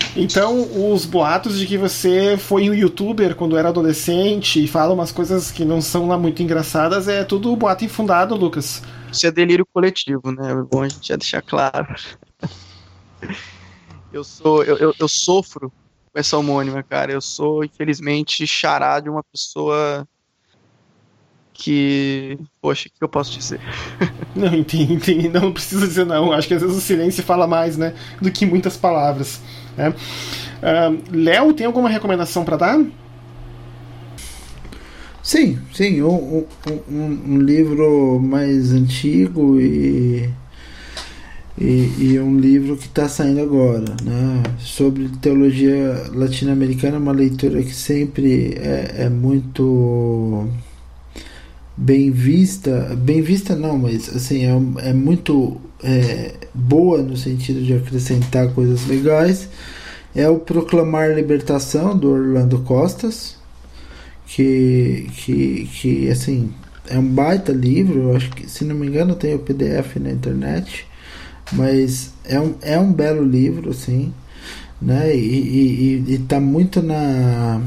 os boatos de que você foi um youtuber quando era adolescente e fala umas coisas que não são lá muito engraçadas, é tudo boato infundado, Lucas. Isso é delírio coletivo, né? É bom a gente já deixar claro. eu sou, eu, eu, eu sofro com essa homônima, cara. Eu sou, infelizmente, chará de uma pessoa que. Poxa, o que eu posso dizer? não, entendi, entendi. Não precisa dizer não. Acho que às vezes o silêncio fala mais, né? Do que muitas palavras. Né? Uh, Léo, tem alguma recomendação para dar? Sim, sim. Um, um, um, livro mais antigo e. E, e um livro que está saindo agora, né? sobre teologia latino-americana, uma leitura que sempre é, é muito bem vista, bem vista não, mas assim é, é muito é, boa no sentido de acrescentar coisas legais, é o Proclamar Libertação do Orlando Costas, que, que, que assim é um baita livro, eu acho que se não me engano tem o PDF na internet, mas é um, é um belo livro, assim, né? E, e, e, tá muito na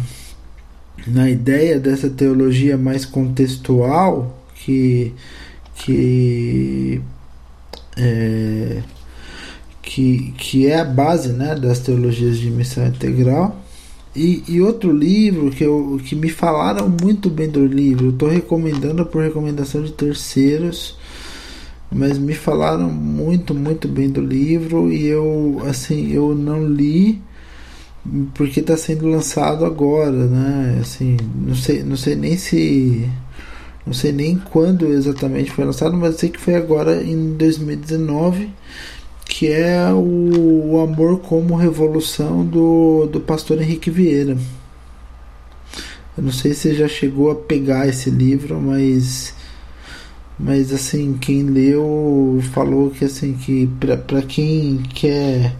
na ideia dessa teologia mais contextual que que é, que, que é a base né, das teologias de missão integral. E, e outro livro que, eu, que me falaram muito bem do livro, estou recomendando por recomendação de terceiros, mas me falaram muito, muito bem do livro e eu assim eu não li porque está sendo lançado agora, né? Assim, não sei, não sei nem se não sei nem quando exatamente foi lançado, mas sei que foi agora em 2019, que é o, o Amor como Revolução do, do pastor Henrique Vieira. Eu não sei se já chegou a pegar esse livro, mas mas assim, quem leu falou que assim que para quem quer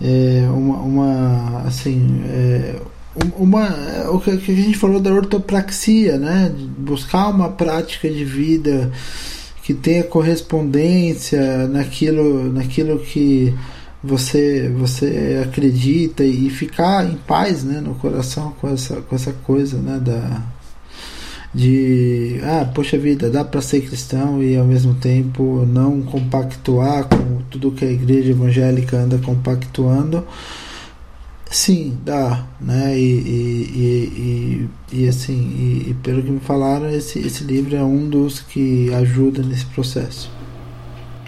é, uma, uma assim é, uma o que a gente falou da ortopraxia né? Buscar uma prática de vida que tenha correspondência naquilo naquilo que você você acredita e ficar em paz né? No coração com essa com essa coisa né? Da de ah, poxa vida, dá para ser cristão e ao mesmo tempo não compactuar com tudo que a igreja evangélica anda compactuando. Sim, dá, né? E, e, e, e assim, e, pelo que me falaram, esse, esse livro é um dos que ajuda nesse processo.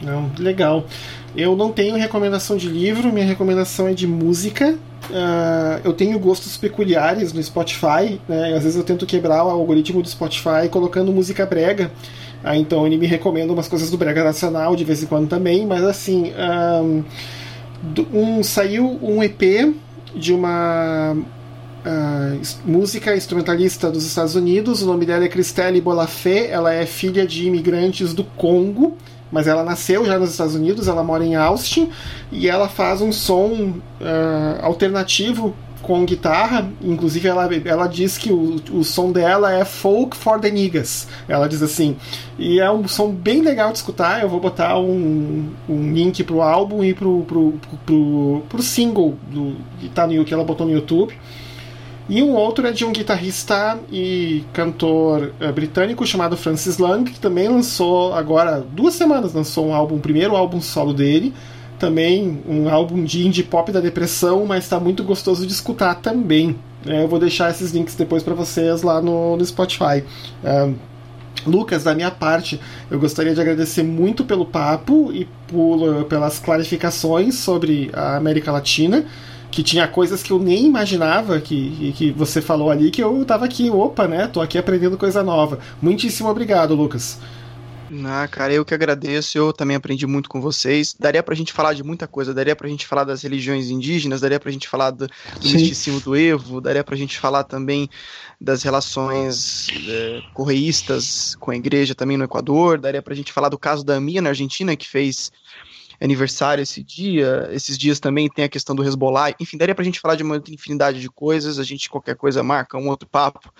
Não, legal. Eu não tenho recomendação de livro, minha recomendação é de música. Uh, eu tenho gostos peculiares no Spotify, né? Às vezes eu tento quebrar o algoritmo do Spotify colocando música brega. Ah, então ele me recomenda umas coisas do brega nacional de vez em quando também, mas assim, um, um saiu um EP de uma uh, música instrumentalista dos Estados Unidos. O nome dela é Cristelle Bolafé. Ela é filha de imigrantes do Congo mas ela nasceu já nos Estados Unidos, ela mora em Austin e ela faz um som uh, alternativo com guitarra, inclusive ela, ela diz que o, o som dela é folk for the niggas, ela diz assim, e é um som bem legal de escutar, eu vou botar um, um link pro álbum e pro, pro, pro, pro, pro single do, que, tá no, que ela botou no YouTube, e um outro é de um guitarrista e cantor uh, britânico chamado Francis Lang, que também lançou agora, duas semanas, lançou um álbum, o primeiro álbum solo dele. Também um álbum de indie pop da depressão, mas está muito gostoso de escutar também. É, eu vou deixar esses links depois para vocês lá no, no Spotify. Uh, Lucas, da minha parte, eu gostaria de agradecer muito pelo papo e por, pelas clarificações sobre a América Latina, que tinha coisas que eu nem imaginava que, que você falou ali, que eu tava aqui, opa, né? Tô aqui aprendendo coisa nova. Muitíssimo obrigado, Lucas. Ah, cara, eu que agradeço, eu também aprendi muito com vocês. Daria pra gente falar de muita coisa, daria pra gente falar das religiões indígenas, daria pra gente falar do, do misticismo do Evo, daria pra gente falar também das relações é, correístas com a igreja também no Equador, daria pra gente falar do caso da Mia na Argentina, que fez aniversário esse dia, esses dias também tem a questão do Hezbollah, enfim, daria pra gente falar de uma infinidade de coisas, a gente qualquer coisa marca um outro papo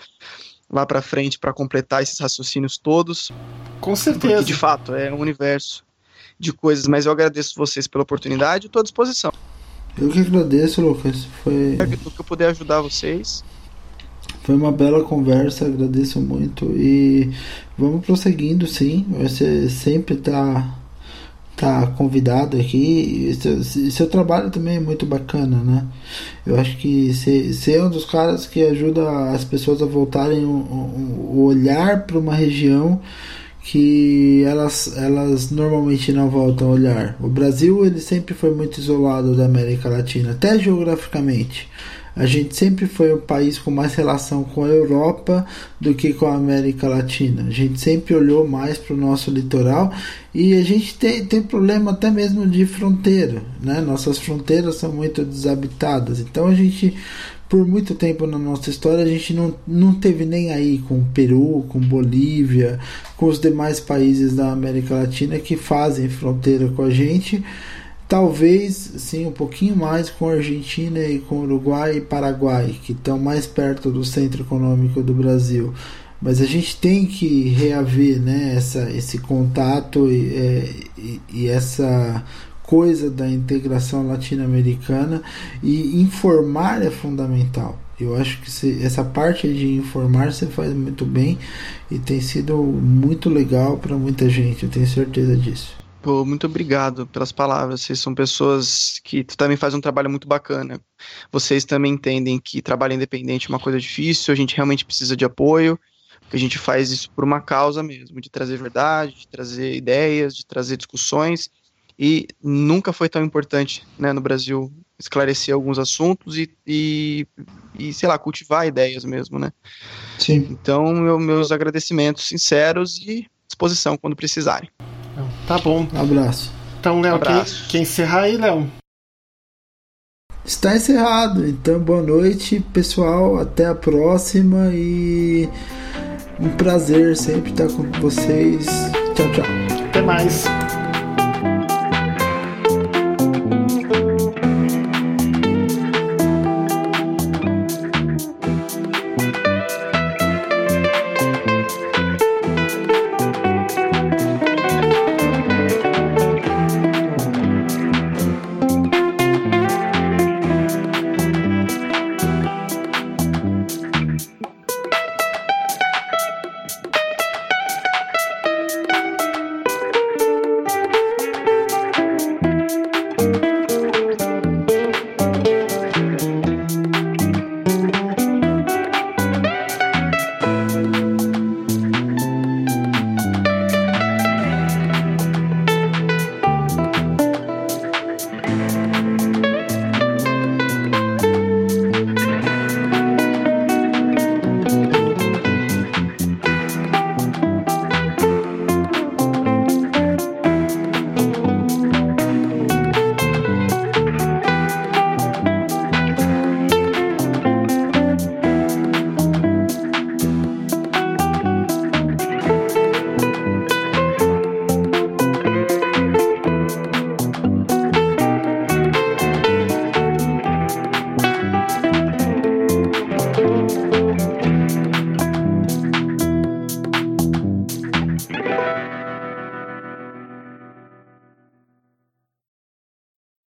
lá para frente para completar esses raciocínios todos. Com certeza. Porque, de fato, é um universo de coisas, mas eu agradeço vocês pela oportunidade e estou à disposição. Eu que agradeço, Lucas. Foi. No que eu puder ajudar vocês. Foi uma bela conversa, agradeço muito e vamos prosseguindo sim. Você sempre tá tá convidado aqui. E seu, seu trabalho também é muito bacana, né? Eu acho que você é um dos caras que ajuda as pessoas a voltarem o, o, o olhar para uma região que elas, elas normalmente não voltam a olhar. O Brasil ele sempre foi muito isolado da América Latina, até geograficamente. A gente sempre foi um país com mais relação com a Europa do que com a América Latina. A gente sempre olhou mais para o nosso litoral e a gente tem, tem problema até mesmo de fronteira. Né? Nossas fronteiras são muito desabitadas. Então a gente por muito tempo na nossa história a gente não, não teve nem aí com o Peru, com Bolívia, com os demais países da América Latina que fazem fronteira com a gente. Talvez sim um pouquinho mais com a Argentina e com Uruguai e Paraguai, que estão mais perto do centro econômico do Brasil. Mas a gente tem que reaver né, essa, esse contato e, é, e, e essa coisa da integração latino-americana e informar é fundamental. Eu acho que se, essa parte de informar você faz muito bem e tem sido muito legal para muita gente, eu tenho certeza disso. Pô, muito obrigado pelas palavras. Vocês são pessoas que também fazem um trabalho muito bacana. Vocês também entendem que trabalho independente é uma coisa difícil, a gente realmente precisa de apoio, a gente faz isso por uma causa mesmo, de trazer verdade, de trazer ideias, de trazer discussões e nunca foi tão importante né, no Brasil esclarecer alguns assuntos e, e, e, sei lá, cultivar ideias mesmo, né? Sim. Então, meu, meus agradecimentos sinceros e disposição quando precisarem. Tá bom. Abraço. Então, Léo, quem, quem encerrar aí, Léo? Está encerrado. Então, boa noite, pessoal. Até a próxima e um prazer sempre estar com vocês. Tchau, tchau. Até mais.